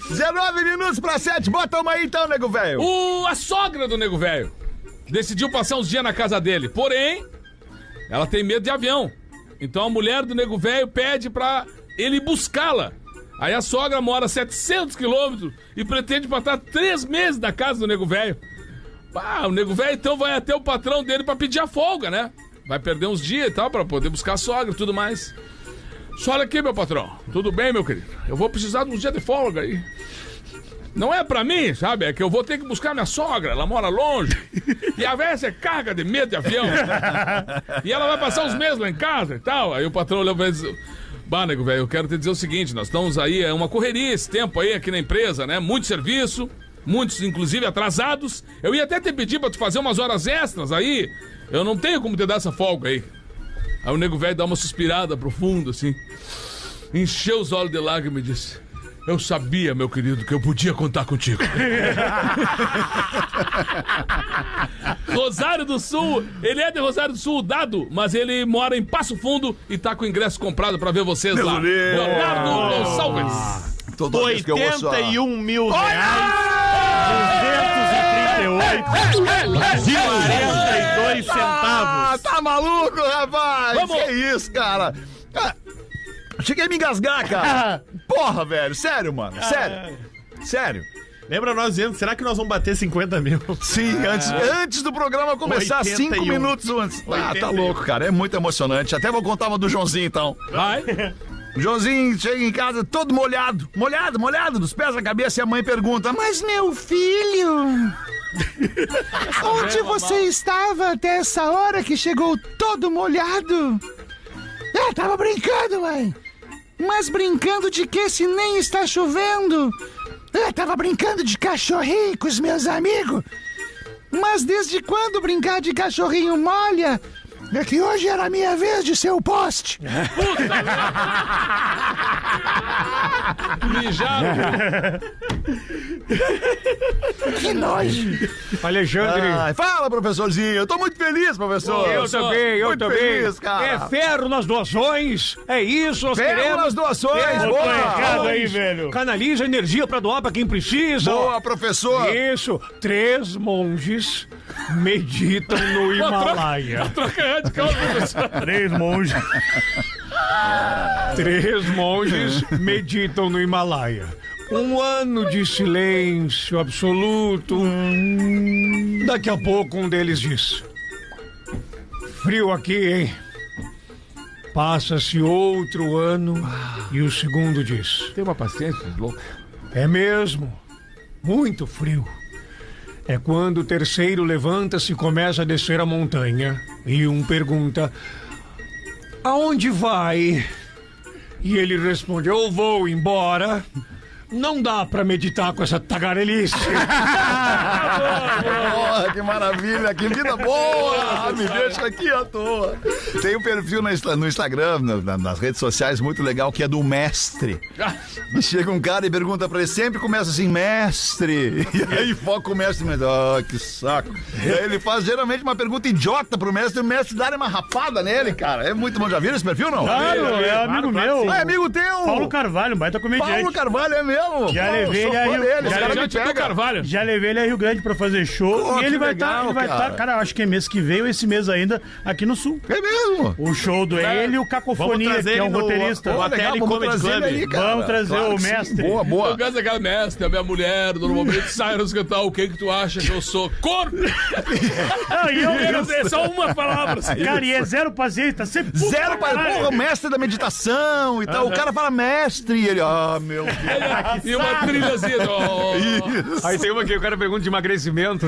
19 minutos pra 7. Bota uma aí então, nego velho. O, a sogra do nego velho decidiu passar uns dias na casa dele. Porém, ela tem medo de avião. Então a mulher do nego velho pede pra ele buscá-la. Aí a sogra mora a 700 quilômetros e pretende passar três meses na casa do nego velho. Ah, o nego velho então vai até o patrão dele pra pedir a folga, né? Vai perder uns dias e tal pra poder buscar a sogra e tudo mais. Só olha aqui, meu patrão. Tudo bem, meu querido? Eu vou precisar de uns dias de folga aí. Não é pra mim, sabe? É que eu vou ter que buscar minha sogra, ela mora longe. (laughs) E a velha se carga de medo de avião. E ela vai passar uns meses lá em casa e tal. Aí o patrão olhou pra ele e disse: Bah, nego, velho, eu quero te dizer o seguinte: nós estamos aí, é uma correria esse tempo aí aqui na empresa, né? Muito serviço, muitos inclusive atrasados. Eu ia até te pedir pra tu fazer umas horas extras aí. Eu não tenho como te dar essa folga aí. Aí o nego velho dá uma suspirada profunda assim, encheu os olhos de lágrimas e disse: Eu sabia, meu querido, que eu podia contar contigo. (laughs) Rosário do Sul, ele é de Rosário do Sul, dado, mas ele mora em Passo Fundo e tá com o ingresso comprado pra ver vocês lá. Deus. Leonardo Gonçalves. Toda vez que eu vou só- 81 mil reais 238 e 42 Ah, centavos. tá maluco, rapaz? Vamos. Que isso, cara? Ah, cheguei a me engasgar, cara. (laughs) Porra, velho. Sério, mano. Sério. Sério. Lembra nós dizendo, será que nós vamos bater 50 mil? Sim, antes, antes do programa começar, 81. cinco minutos antes. Ah, tá 81. louco, cara. É muito emocionante. Até vou contar uma do Joãozinho, então. Vai. O (laughs) Joãozinho chega em casa todo molhado. Molhado, molhado, dos pés à cabeça. E a mãe pergunta, mas meu filho... Onde você estava até essa hora que chegou todo molhado? É, tava brincando, mãe. Mas brincando de que se nem está chovendo? É, tava brincando de cachorrinho com os meus amigos. Mas desde quando brincar de cachorrinho molha? É que hoje era a minha vez de ser o poste. Mijaram. Que nojo. Alexandre. Ai, fala, professorzinho. Eu tô muito feliz, professor. Eu também, eu muito também. feliz, cara. É ferro nas doações. É isso, nós Ferro queremos. nas doações, Ferro boa. doações. aí, velho. Canaliza energia pra doar pra quem precisa. Boa, professor. Isso. Três monges meditam no Himalaia. Troca radical, professor. Três monges. Três monges meditam no Himalaia. Um ano de silêncio absoluto. Daqui a pouco um deles diz: Frio aqui, hein? Passa-se outro ano e o segundo diz: Tem uma paciência, louco. É mesmo. Muito frio. É quando o terceiro levanta-se e começa a descer a montanha. E um pergunta: Aonde vai? E ele responde: Eu vou embora. Não dá pra meditar com essa tagarelice. (laughs) Porra, que maravilha, que vida boa! Me deixa aqui à toa. Tem um perfil no, Insta- no Instagram, na- na- nas redes sociais, muito legal, que é do mestre. E (laughs) chega um cara e pergunta pra ele, sempre começa assim, mestre. E aí foca o mestre, mas, ah, que saco. E aí ele faz geralmente uma pergunta idiota pro mestre, e o mestre dá uma rapada nele, cara. É muito bom. Já viram esse perfil, não? Claro, é amigo meu. Ah, é amigo teu! Paulo Carvalho, um baita comediante. Paulo Carvalho é mesmo! Já Pô, levei ele dele, já. Carvalho. Já levei ele a Rio Grande pra fazer show. Pô, e ele que vai estar, ele vai cara. estar, cara, eu acho que é mês que vem ou esse mês ainda, aqui no Sul. É mesmo? O show do ele e o Cacofonia, que é um ele no- roteirista. Pô, Hotel legal, vamos Comedy trazer ele Club. aí, cara. Vamos trazer o que sim. mestre. Boa, Eu boa. gosto daquela mestre, a minha mulher, normalmente sai (laughs) nos cantar o que que tu acha que eu sou? Não, (laughs) e eu, Eu sei só uma palavra. assim. (laughs) cara, e é zero paciência, tá sempre Zero caralho. porra, mestre da meditação e tal. O cara fala mestre e ele, ah, meu Deus. E uma trilhazinha. Aí tem uma que o cara pergunta de emagrecimento,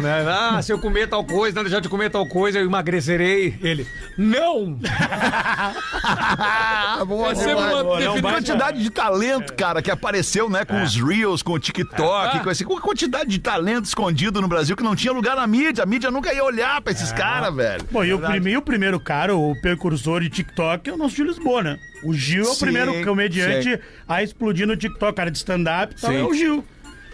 né? Ah, se eu comer tal coisa, não deixar de comer tal coisa, eu emagrecerei. Ele, não! (laughs) Boa, É sempre uma Boa, não, quantidade de talento, cara, que apareceu, né, com os Reels, com o TikTok, Ah. com esse, com a quantidade de talento escondido no Brasil que não tinha lugar na mídia. A mídia nunca ia olhar pra esses caras, velho. Bom, e o, prime- o primeiro cara, o precursor de TikTok, é o nosso Gil Lisboa, né? O Gil é o Sim, primeiro comediante sim. a explodir no TikTok, cara de stand-up, e Sim. é o Gil.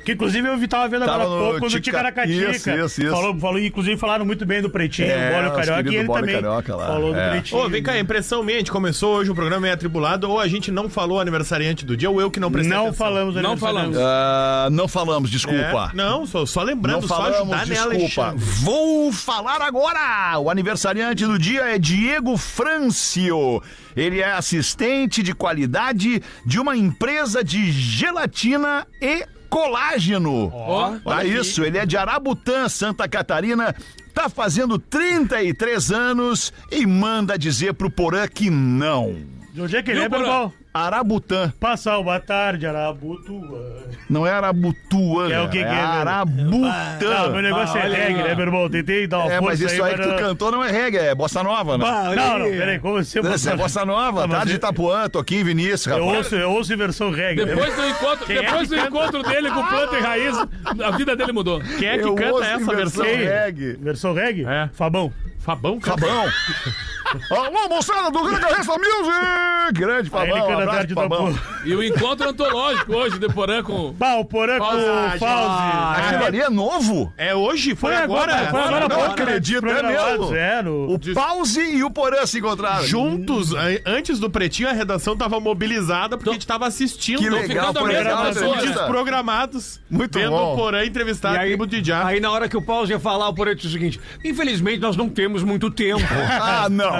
Que inclusive eu vi- tava vendo agora há pouco do Tica- Ticaracatica. Isso, isso, isso. Falou, falou, inclusive falaram muito bem do Pretinho, É, o Bólio Carioca, e ele Bólio também Carioca lá, falou do é. Pretinho. Ô, vem cá, impressão minha, a gente começou hoje o programa meio atribulado, ou a gente não falou aniversariante do dia, ou eu que não prestei Não atenção. falamos Não falamos. Ah, não falamos, É, desculpa. não, só, só lembrando, Não só falamos, ajudar, né, desculpa. Alexandre? Vou falar agora! O aniversariante do dia é Diego Francio. Ele é assistente de qualidade de uma empresa de gelatina e colágeno. Ó, Olha isso, ele é de Arabutã, Santa Catarina. Tá fazendo 33 anos e manda dizer pro Porã que não. De onde é que ele E é? Berbal? Arabutã. Passar uma tarde, Arabutua. Não é Arabutuã, É o que é que é, velho? Arabutã. Não, meu negócio é olha reggae, aí. né, meu irmão? Tentei dar uma É, força mas isso aí que tu cantou não é reggae, é bossa nova, né? Não, não, peraí, como você Essa é bossa nova, mas tarde de eu- Itapuã, Toquinho, Vinícius, Eu rapaz. ouço, eu ouço em versão reggae. né? Depois do encontro, Quem é depois do encontro dele com planta e raiz, a vida dele mudou. Quem é que Eu canta ouço em essa versão? versão reggae. Versão reggae? É. Fabão. Fabão canta. Fabão. (laughs) Alô, moçada do Grande Resta Music! Grande Aí ele Fabão, canta abraço tarde Fabão. E o encontro antológico hoje de Porã com. Pá, o Porã com o Fauzi. Aquilo ali é novo? É hoje? Foi, Foi agora, foi agora há não pouco. acredito, é mesmo? É, no... O Pause e o Porã se encontraram. Juntos, an- antes do Pretinho, a redação tava mobilizada porque a gente tava assistindo. Que legal, foi mesma legal. Desprogramados. Muito vendo bom. o Porã entrevistar E a aí, tribo de Já. aí na hora que o Paulo ia falar, o Porã disse o seguinte: infelizmente nós não temos muito tempo. (laughs) Ah, não.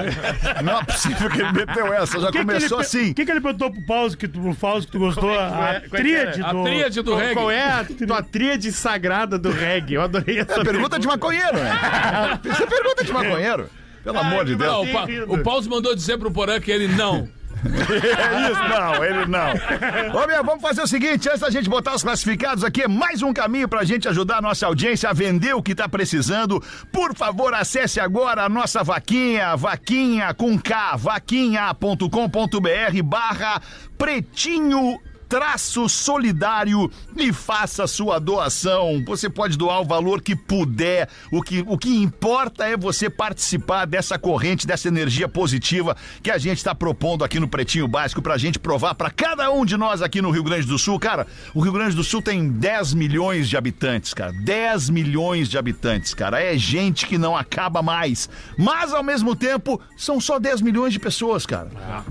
Não é possível que ele meteu essa. Já Que que começou ele, assim. O que, que ele perguntou pro Fauzi que, tu- pro que tu gostou? É que a é? É que tríade é? A do... tríade do Qual, reggae. qual é a (laughs) tua tríade sagrada do reggae? Eu adorei essa É pergunta de maconheiro, né? (laughs) Isso é pergunta de maconheiro. Pelo amor de Deus. Não, o, pa, o Paulo mandou dizer pro Porã que ele não. (laughs) É isso, não, ele não. Ô, meu, vamos fazer o seguinte, antes da gente botar os classificados aqui, mais um caminho pra gente ajudar a nossa audiência a vender o que tá precisando. Por favor, acesse agora a nossa vaquinha, vaquinha com K, vaquinha.com.br barra pretinho traço solidário e faça sua doação. Você pode doar o valor que puder. O que, o que importa é você participar dessa corrente, dessa energia positiva que a gente está propondo aqui no Pretinho Básico pra gente provar pra cada um de nós aqui no Rio Grande do Sul. Cara, o Rio Grande do Sul tem 10 milhões de habitantes, cara. 10 milhões de habitantes, cara. É gente que não acaba mais. Mas, ao mesmo tempo, são só 10 milhões de pessoas, cara.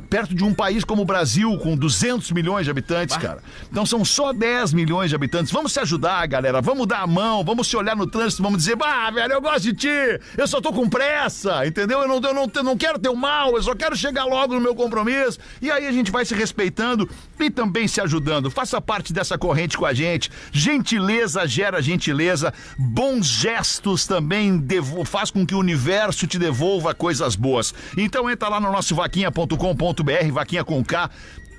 Perto de um país como o Brasil, com 200 milhões de habitantes, cara. Então são só 10 milhões de habitantes. Vamos se ajudar, galera. Vamos dar a mão, vamos se olhar no trânsito, vamos dizer, bah, velho, eu gosto de ti, eu só tô com pressa, entendeu? Eu não, eu não, eu não quero teu mal, eu só quero chegar logo no meu compromisso. E aí a gente vai se respeitando e também se ajudando. Faça parte dessa corrente com a gente. Gentileza gera gentileza. Bons gestos também devo, faz com que o universo te devolva coisas boas. Então entra lá no nosso vaquinha.com.br, vaquinha com K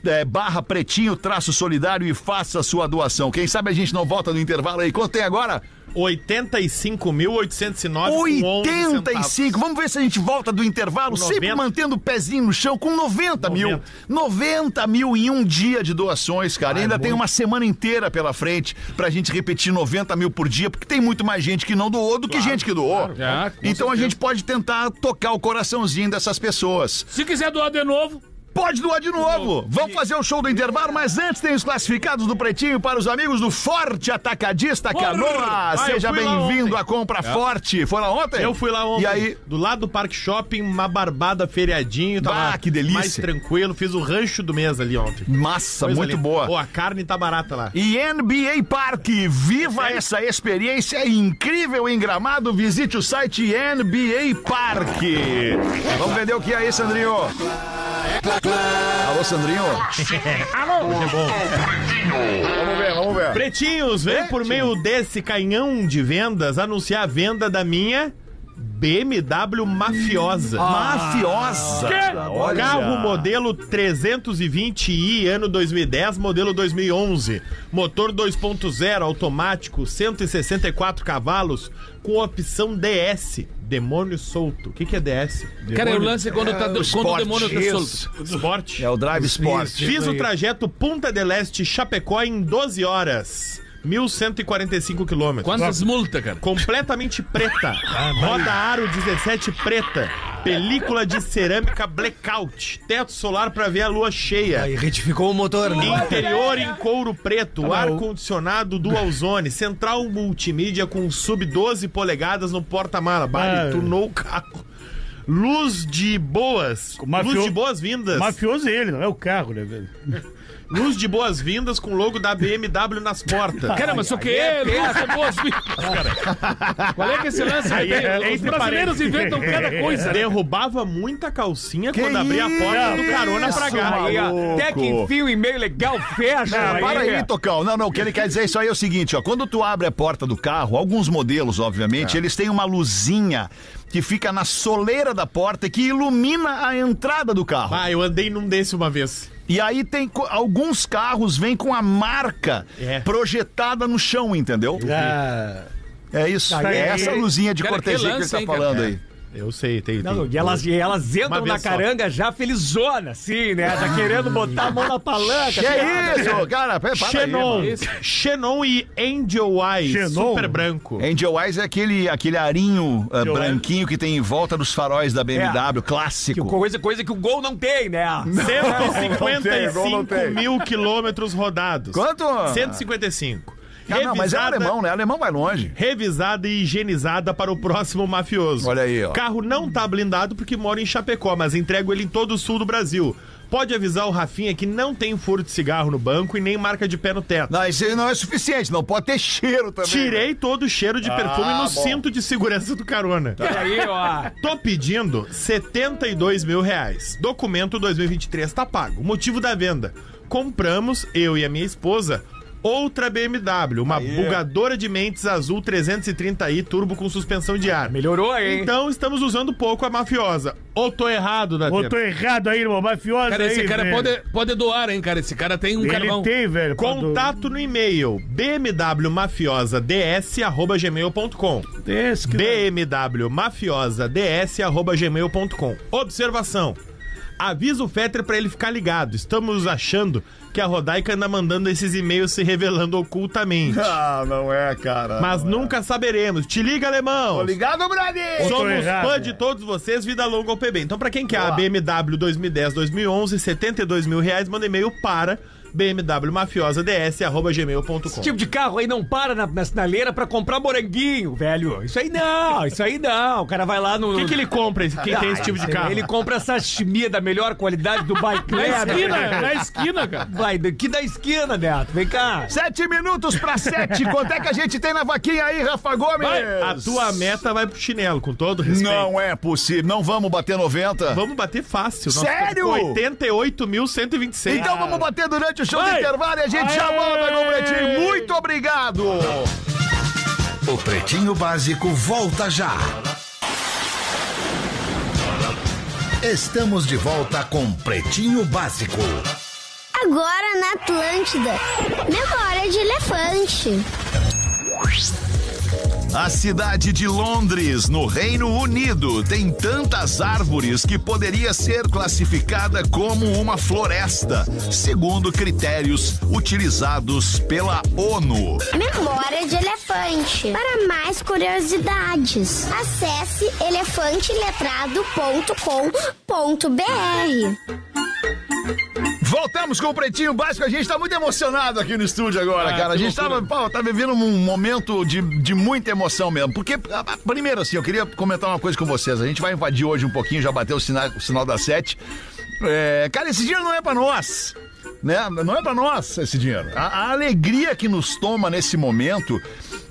é, barra pretinho traço solidário e faça a sua doação. Quem sabe a gente não volta no intervalo aí. Quanto tem agora? 85.809 com 11 centavos. 85. Vamos ver se a gente volta do intervalo, sempre 90. mantendo o pezinho no chão, com 90, mil. 90 mil em um dia de doações, cara. Ainda tem uma semana inteira pela frente pra gente repetir 90 mil por dia, porque tem muito mais gente que não doou do que gente que doou. Ah, com então a certeza. gente pode tentar tocar o coraçãozinho dessas pessoas. Se quiser doar de novo, Pode doar de novo. Vamos fazer o show do intervalo, mas antes tem os classificados do Pretinho para os amigos do Forte Atacadista Canoa. Ah, Seja bem-vindo à compra forte. Foi lá ontem? Eu fui lá ontem. E aí? Do lado do Parque Shopping, uma barbada feriadinho. Tava Bah, que delícia. Mais tranquilo. Fiz o rancho do mês ali ontem. Massa, Coisa muito linda. boa. Pô, a carne tá barata lá. E NBA Park, viva essa experiência incrível em Gramado. Visite o site NBA Park. Vamos vender o que aí, Sandrinho? Alô, Sandrinho? Vamos ver, vamos ver. Pretinhos, vem por meio desse canhão de vendas anunciar a venda da minha BMW mafiosa. Mafiosa. Olha. Carro modelo 320i, ano 2010, modelo 2011. Motor 2.0 automático, 164 cavalos, com opção DS. Demônio solto. O que, que é DS? cara, o lance é quando, tá, quando o demônio tá solto. Sport. É o Drive Sport. Fiz o trajeto Punta del Este Chapecó em 12 horas. 1.145 quilômetros. Quantas multas, cara? Completamente preta. (laughs) Roda aro 17 preta. Película de cerâmica blackout. Teto solar pra ver a lua cheia. Aí retificou o motor, né? Interior em couro preto, ar-condicionado dual zone, central multimídia com sub 12 polegadas no porta-mala. Bah, Ah. tunou o carro. Luz de boas. Mafio- Luz de boas-vindas. Mafioso é ele, não é o carro, né, velho? (laughs) Luz de boas-vindas com logo da BMW nas portas. Cara, mas só que ele, nossa, boas cara. Qual é que é esse lance? Aí, é, Os brasileiros inventam cada coisa. né? Derrubava muita calcinha Que quando abria a porta isso, do carona pra cá. Aí, ó, até que enfia o e-mail legal, fecha. Ah, para aí, Tocão. Não, não, o que ele quer dizer isso aí é o seguinte, ó. Quando tu abre a porta do carro, alguns modelos, obviamente, eles têm uma luzinha que fica na soleira da porta que ilumina a entrada do carro. Ah, eu andei num desse uma vez. E aí tem alguns carros vêm com a marca É. projetada no chão, entendeu? Ah, É isso. Aí- é essa luzinha de Cara, que cortesia que, lance, ele hein, tá cara? falando É. aí. Eu sei, tem. Não, tem. e elas, e elas entram na vez só. caranga já felizona, assim, né? Já querendo botar a mão na palanca. Que é isso, cara? Pera, aí, Xenon. Xenon e Angel Eyes. Xenon? Super branco. Angel Eyes é aquele, aquele arinho Angel branquinho que tem em volta dos faróis da BMW, Que clássico. coisa, coisa que o Gol não tem, né? 155 tem. mil quilômetros rodados. Quanto? 155. Ah, não, mas é alemão, né? Alemão vai longe. Revisada e higienizada para o próximo mafioso. Olha aí, ó. Carro não tá blindado porque mora em Chapecó, mas entrego ele em todo o sul do Brasil. Pode avisar o Rafinha que não tem furo de cigarro no banco e nem marca de pé no teto. Não, isso aí não é suficiente, não pode ter cheiro também. Tirei todo o cheiro de perfume Ah, no bom. cinto de segurança do carona. E aí, ó. Tô pedindo 72 mil reais. Documento 2023 tá pago. Motivo da venda. Compramos, eu e a minha esposa, outra BMW, uma bugadora de mentes azul 330i turbo com suspensão de ar. Melhorou, hein? Então estamos usando pouco a mafiosa. Ou tô errado, Ou Datena? tô errado aí, irmão. Mafioso Cara, esse aí, cara velho. pode, pode doar, hein, cara? Esse cara tem um Ele carvão. tem, velho. Contato no e-mail bmwmafiosads@gmail.com. Esse que... bmwmafiosads@gmail.com. Observação. Avisa o Fetter pra ele ficar ligado. Estamos achando que a Rodaica anda mandando esses e-mails se revelando ocultamente. (laughs) Ah, não é, cara. Mas nunca saberemos. Te liga, alemão! Ligado, Brady! Tô Somos errado. fã de todos vocês, vida longa ao PB. Então, pra quem quer a BMW 2010, 2011, 72 mil reais, manda e-mail para bmwmafiosads.gmail.com. Esse tipo de carro aí não para na, na sinaleira pra comprar moranguinho, velho. Isso aí não, isso aí não. O cara vai lá no. O que, que ele compra, esse- quem tem esse tipo de carro? Ele compra sashimi da melhor qualidade do Bike Na esquina, na esquina, cara. Vai, daqui da esquina, Neto. Vem cá. Sete minutos pra sete. Quanto é que a gente tem na vaquinha aí, Rafa Gomes? A tua meta vai pro chinelo, com todo respeito. Não é possível. Não vamos bater 90. Vamos bater fácil. Sério? estamos com 88.126. Então vamos bater durante o show do Vai. intervalo e a gente já volta com o Pretinho. Muito obrigado. O Pretinho Básico volta já. Estamos de volta com Pretinho Básico. Agora na Atlântida. Memória de elefante. A cidade de Londres, no Reino Unido, tem tantas árvores que poderia ser classificada como uma floresta, segundo critérios utilizados pela ONU. Memória de elefante. Para mais curiosidades, acesse elefanteletrado.com.br. Voltamos com o Pretinho Básico. A gente tá muito emocionado aqui no estúdio agora, Ah, cara. A gente tava, pô, tá vivendo um momento de, de muita emoção mesmo. Porque, ah, ah, primeiro, assim, eu queria comentar uma coisa com vocês. A gente vai invadir hoje um pouquinho, já bateu o sinal, o sinal das sete. É, cara, esse dinheiro não é pra nós. Né? Não é pra nós esse dinheiro. A, a alegria que nos toma nesse momento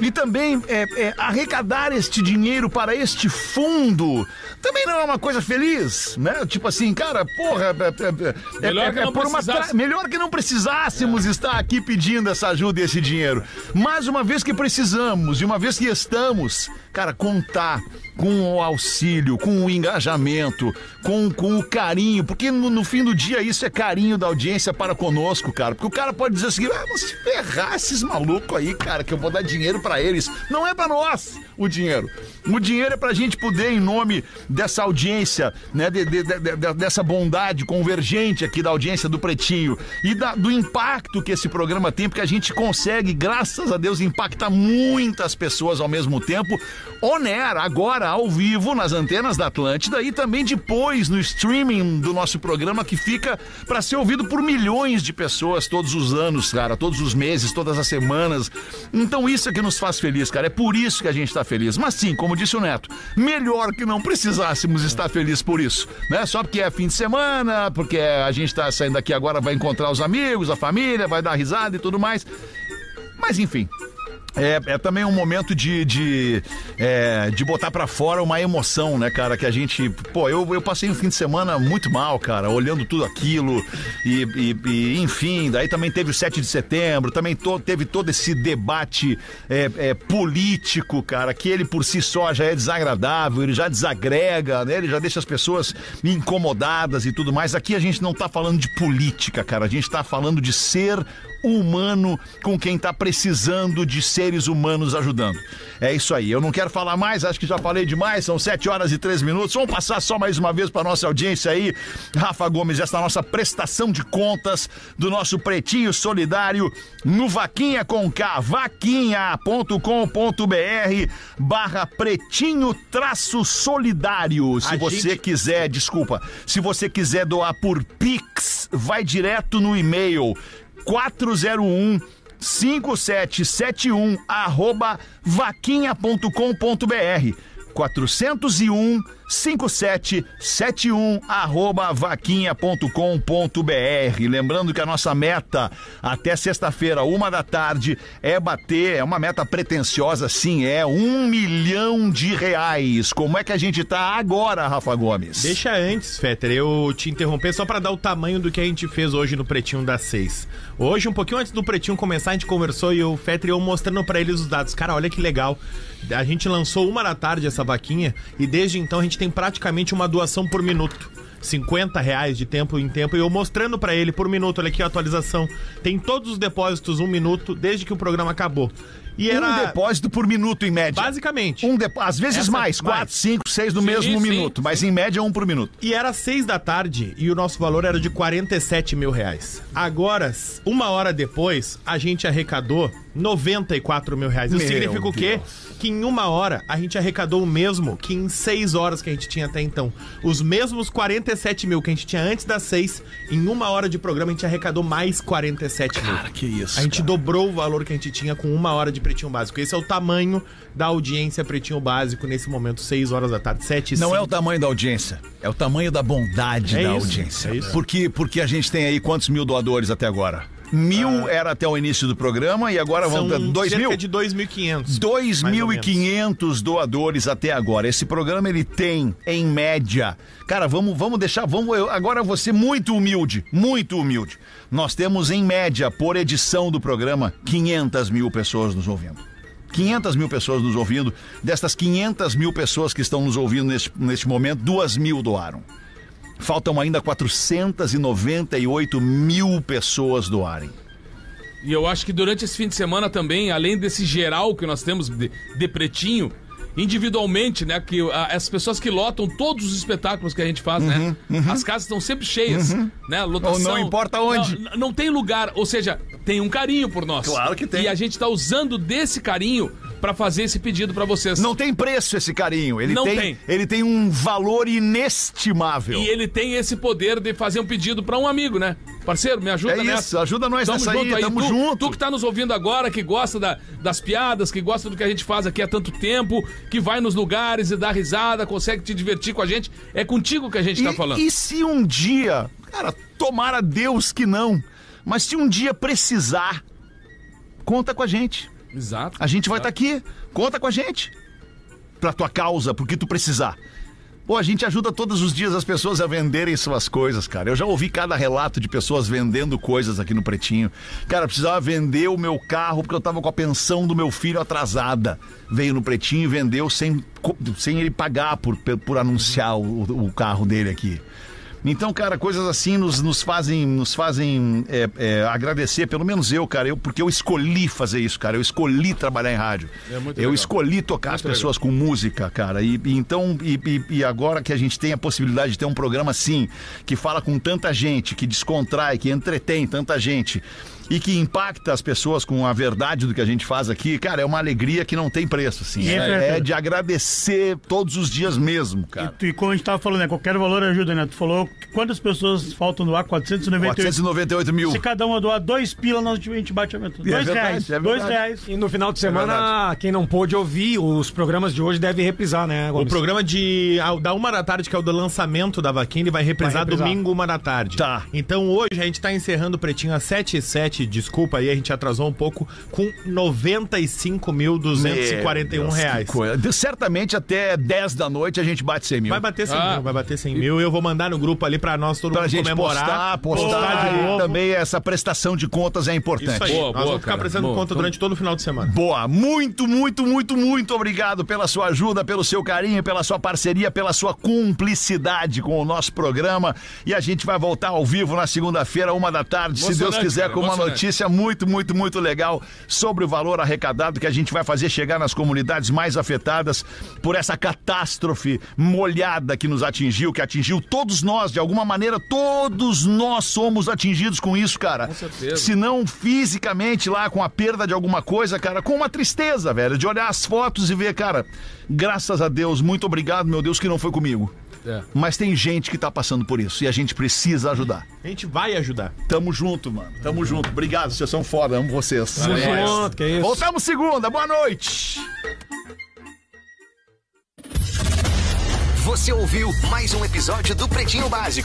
e também é, é, arrecadar este dinheiro para este fundo também não é uma coisa feliz, né? Tipo assim, cara, porra, é, é- Melhor é- que é não por uma tra- melhor que não precisássemos estar aqui pedindo essa ajuda e esse dinheiro. Mas uma vez que precisamos e uma vez que estamos, cara, contar com o auxílio, com o engajamento, com, com o carinho, porque no, no fim do dia isso é carinho da audiência para conosco, cara. Porque o cara pode dizer o seguinte: ah, vamos se ferrar esses malucos aí, cara, que eu vou dar dinheiro para eles. Não é para nós o dinheiro. O dinheiro é pra gente poder, em nome dessa audiência, né, de- de- de- dessa bondade convergente aqui da audiência do Pretinho e da- do impacto que esse programa tem, porque a gente consegue, graças a Deus, impactar muitas pessoas ao mesmo tempo. Oner, agora ao vivo nas antenas da Atlântida e também depois no streaming do nosso programa que fica para ser ouvido por milhões de pessoas todos os anos, cara, todos os meses, todas as semanas. Então isso é que nos faz feliz, cara. É por isso que a gente tá feliz. Mas sim, como disse o Neto, melhor que não precisássemos estar felizes por isso, né? Só porque é fim de semana, porque a gente tá saindo daqui agora, vai encontrar os amigos, a família, vai dar risada e tudo mais. Mas enfim. É, é também um momento de, de, é, de botar pra fora uma emoção, né, cara? Que a gente. Pô, eu, eu passei um fim de semana muito mal, cara, olhando tudo aquilo. E, e- e, enfim, daí também teve o 7 de setembro, também to- teve todo esse debate é, é, político, cara, que ele por si só já é desagradável, ele já desagrega, né? Ele já deixa as pessoas incomodadas e tudo mais. Aqui a gente não tá falando de política, cara, a gente tá falando de ser humano com quem tá precisando de seres humanos ajudando. É isso aí. Eu não quero falar mais, acho que já falei demais. São 7 horas e 3 minutos. Vamos passar só mais uma vez para nossa audiência aí. Rafa Gomes, essa nossa prestação de contas do nosso Pretinho Solidário no Vaquinha com K, vaquinha.com.br barra pretinho traço solidário. Se A você gente- quiser, desculpa, se você quiser doar por Pix, vai direto no e-mail 401 5771 arroba vaquinha.com.br 401 5771 arroba vaquinha.com.br Lembrando que a nossa meta até sexta-feira, uma da tarde, é bater, é uma meta pretensiosa, sim, é um milhão de reais. Como é que a gente tá agora, Rafa Gomes? Deixa antes, Fetter, eu te interromper só pra dar o tamanho do que a gente fez hoje no Pretinho das Seis. Hoje, um pouquinho antes do Pretinho começar, a gente conversou e o Fetter e eu mostrando pra eles os dados. Cara, olha que legal. A gente lançou uma da tarde essa vaquinha e desde então a gente tem praticamente uma doação por minuto. 50 reais de tempo em tempo e eu mostrando pra ele por minuto, olha aqui a atualização. Tem todos os depósitos um minuto desde que o programa acabou. E era Um depósito por minuto, em média. basicamente. Um depo... Às vezes Essa- mais, mais. quatro, cinco, seis no Sim, mesmo sim, minuto, mas em média um por minuto. E era seis da tarde e o nosso valor era de 47 mil reais. Agora, uma hora depois, a gente arrecadou 94 mil reais. Isso Meu significa o quê? Deus. Que em uma hora a gente arrecadou o mesmo que em seis horas que a gente tinha até então. Os mesmos 47 mil que a gente tinha antes das seis, em uma hora de programa a gente arrecadou mais 47 mil. que isso. A gente dobrou o valor que a gente tinha com uma hora de Pretinho Básico. Esse é o tamanho da audiência Pretinho Básico nesse momento, 6 horas da tarde, 7 e Não é o tamanho da audiência, é o tamanho da bondade É da isso, audiência. é isso. Porque, porque a gente tem aí quantos mil doadores até agora? Mil era até o início do programa e agora Ah. São vamos ter dois cerca mil? de 2.500. 2.500 doadores até agora. Esse programa ele tem, em média. Cara, vamos, vamos deixar. Vamos, eu, agora eu vou ser muito humilde. Muito humilde. Nós temos, em média, por edição do programa, 500 mil pessoas nos ouvindo. 500 mil pessoas nos ouvindo. Destas 500 mil pessoas que estão nos ouvindo neste, neste momento, 2 mil doaram. Faltam ainda 498 mil pessoas doarem. E eu acho que durante esse fim de semana também, além desse geral que nós temos de, de pretinho, individualmente, né? Que a- as pessoas que lotam todos os espetáculos que a gente faz, né? As casas estão sempre cheias, né? Lotação. Ou não importa onde. Não, não tem lugar, ou seja, tem um carinho por nós. Claro que tem. E a gente tá usando desse carinho pra fazer esse pedido pra vocês. Não tem preço esse carinho. Ele Não tem, tem. Ele tem um valor inestimável. E ele tem esse poder de fazer um pedido pra um amigo, né? Parceiro, me ajuda É nessa. isso, ajuda nós Tamo nessa aí, junto tamo tu, junto. Tu que tá nos ouvindo agora, que gosta da- das piadas, que gosta do que a gente faz aqui há tanto tempo, que vai nos lugares e dá risada, consegue te divertir com a gente, é contigo que a gente tá E- falando. E se um dia, cara, tomara Deus que não, mas se um dia precisar, conta com a gente. Exato. A gente vai estar exato. aqui, conta com a gente. Pra tua causa, pro que tu precisar. Pô, a gente ajuda todos os dias as pessoas a venderem suas coisas, cara. Eu já ouvi cada relato de pessoas vendendo coisas aqui no Pretinho. Cara, eu precisava vender o meu carro porque eu tava com a pensão do meu filho atrasada. Veio no Pretinho e vendeu sem, sem ele pagar por, por anunciar o, o carro dele aqui. Então, cara, coisas assim nos, nos fazem, nos fazem é, é, agradecer, pelo menos eu, cara, eu, porque eu escolhi fazer isso, cara. Eu escolhi trabalhar em rádio. É muito eu legal. escolhi tocar as pessoas com música, cara. E, e então, e, e- e agora que a gente tem a possibilidade de ter um programa assim, que fala com tanta gente, que descontrai, que entretém tanta gente. E que impacta as pessoas com a verdade do que a gente faz aqui, cara, é uma alegria que não tem preço, assim. É É, é de agradecer todos os dias mesmo, cara. E, tu- e como a gente tava falando, né? Qualquer valor ajuda, né? Tu falou que quantas pessoas faltam no ar? 498. 498 mil. Se cada uma doar dois pila, nós, a gente bate a meta. Dois verdade, reais. é dois reais. E no final de semana, quem não pôde ouvir os programas de hoje deve reprisar, né, O Gomes? programa de ao- da uma da tarde, que é o do lançamento da vaquinha, ele vai reprisar, Vai reprisar. domingo, uma da tarde. Tá. Então hoje a gente tá encerrando o Pretinho às 7 e 7 desculpa aí, a gente atrasou um pouco, com 95.241 Meu Deus, reais. coisa. Certamente até 10 da noite a gente bate 100 mil. Vai bater 100 Ah. mil, vai bater 100 mil. Eu vou mandar no grupo ali pra nós todo Pra mundo gente comemorar. postar, postar, de e novo. também essa prestação de contas é importante. Isso aí, Boa, nós boa, vamos ficar cara. prestando Boa. conta durante todo o final de semana. Boa, muito, muito, muito, muito obrigado pela sua ajuda, pelo seu carinho, pela sua parceria, pela sua cumplicidade com o nosso programa. E a gente vai voltar ao vivo na segunda-feira, uma da tarde, se Deus quiser, cara, com uma emocionante. Notícia muito, muito, muito legal sobre o valor arrecadado que a gente vai fazer chegar nas comunidades mais afetadas por essa catástrofe molhada que nos atingiu, que atingiu todos nós, de alguma maneira, todos nós somos atingidos com isso, cara. Com certeza. Se não fisicamente lá com a perda de alguma coisa, cara, com uma tristeza, velho, de olhar as fotos e ver, cara, graças a Deus, muito obrigado, meu Deus, que não foi comigo. É. Mas tem gente que tá passando por isso e a gente precisa ajudar. A gente vai ajudar. Tamo junto, mano. Tamo junto. Obrigado, vocês são foda, amo vocês. Tamo É. junto, que isso. Voltamos segunda, boa noite. Você ouviu mais um episódio do Pretinho Básico.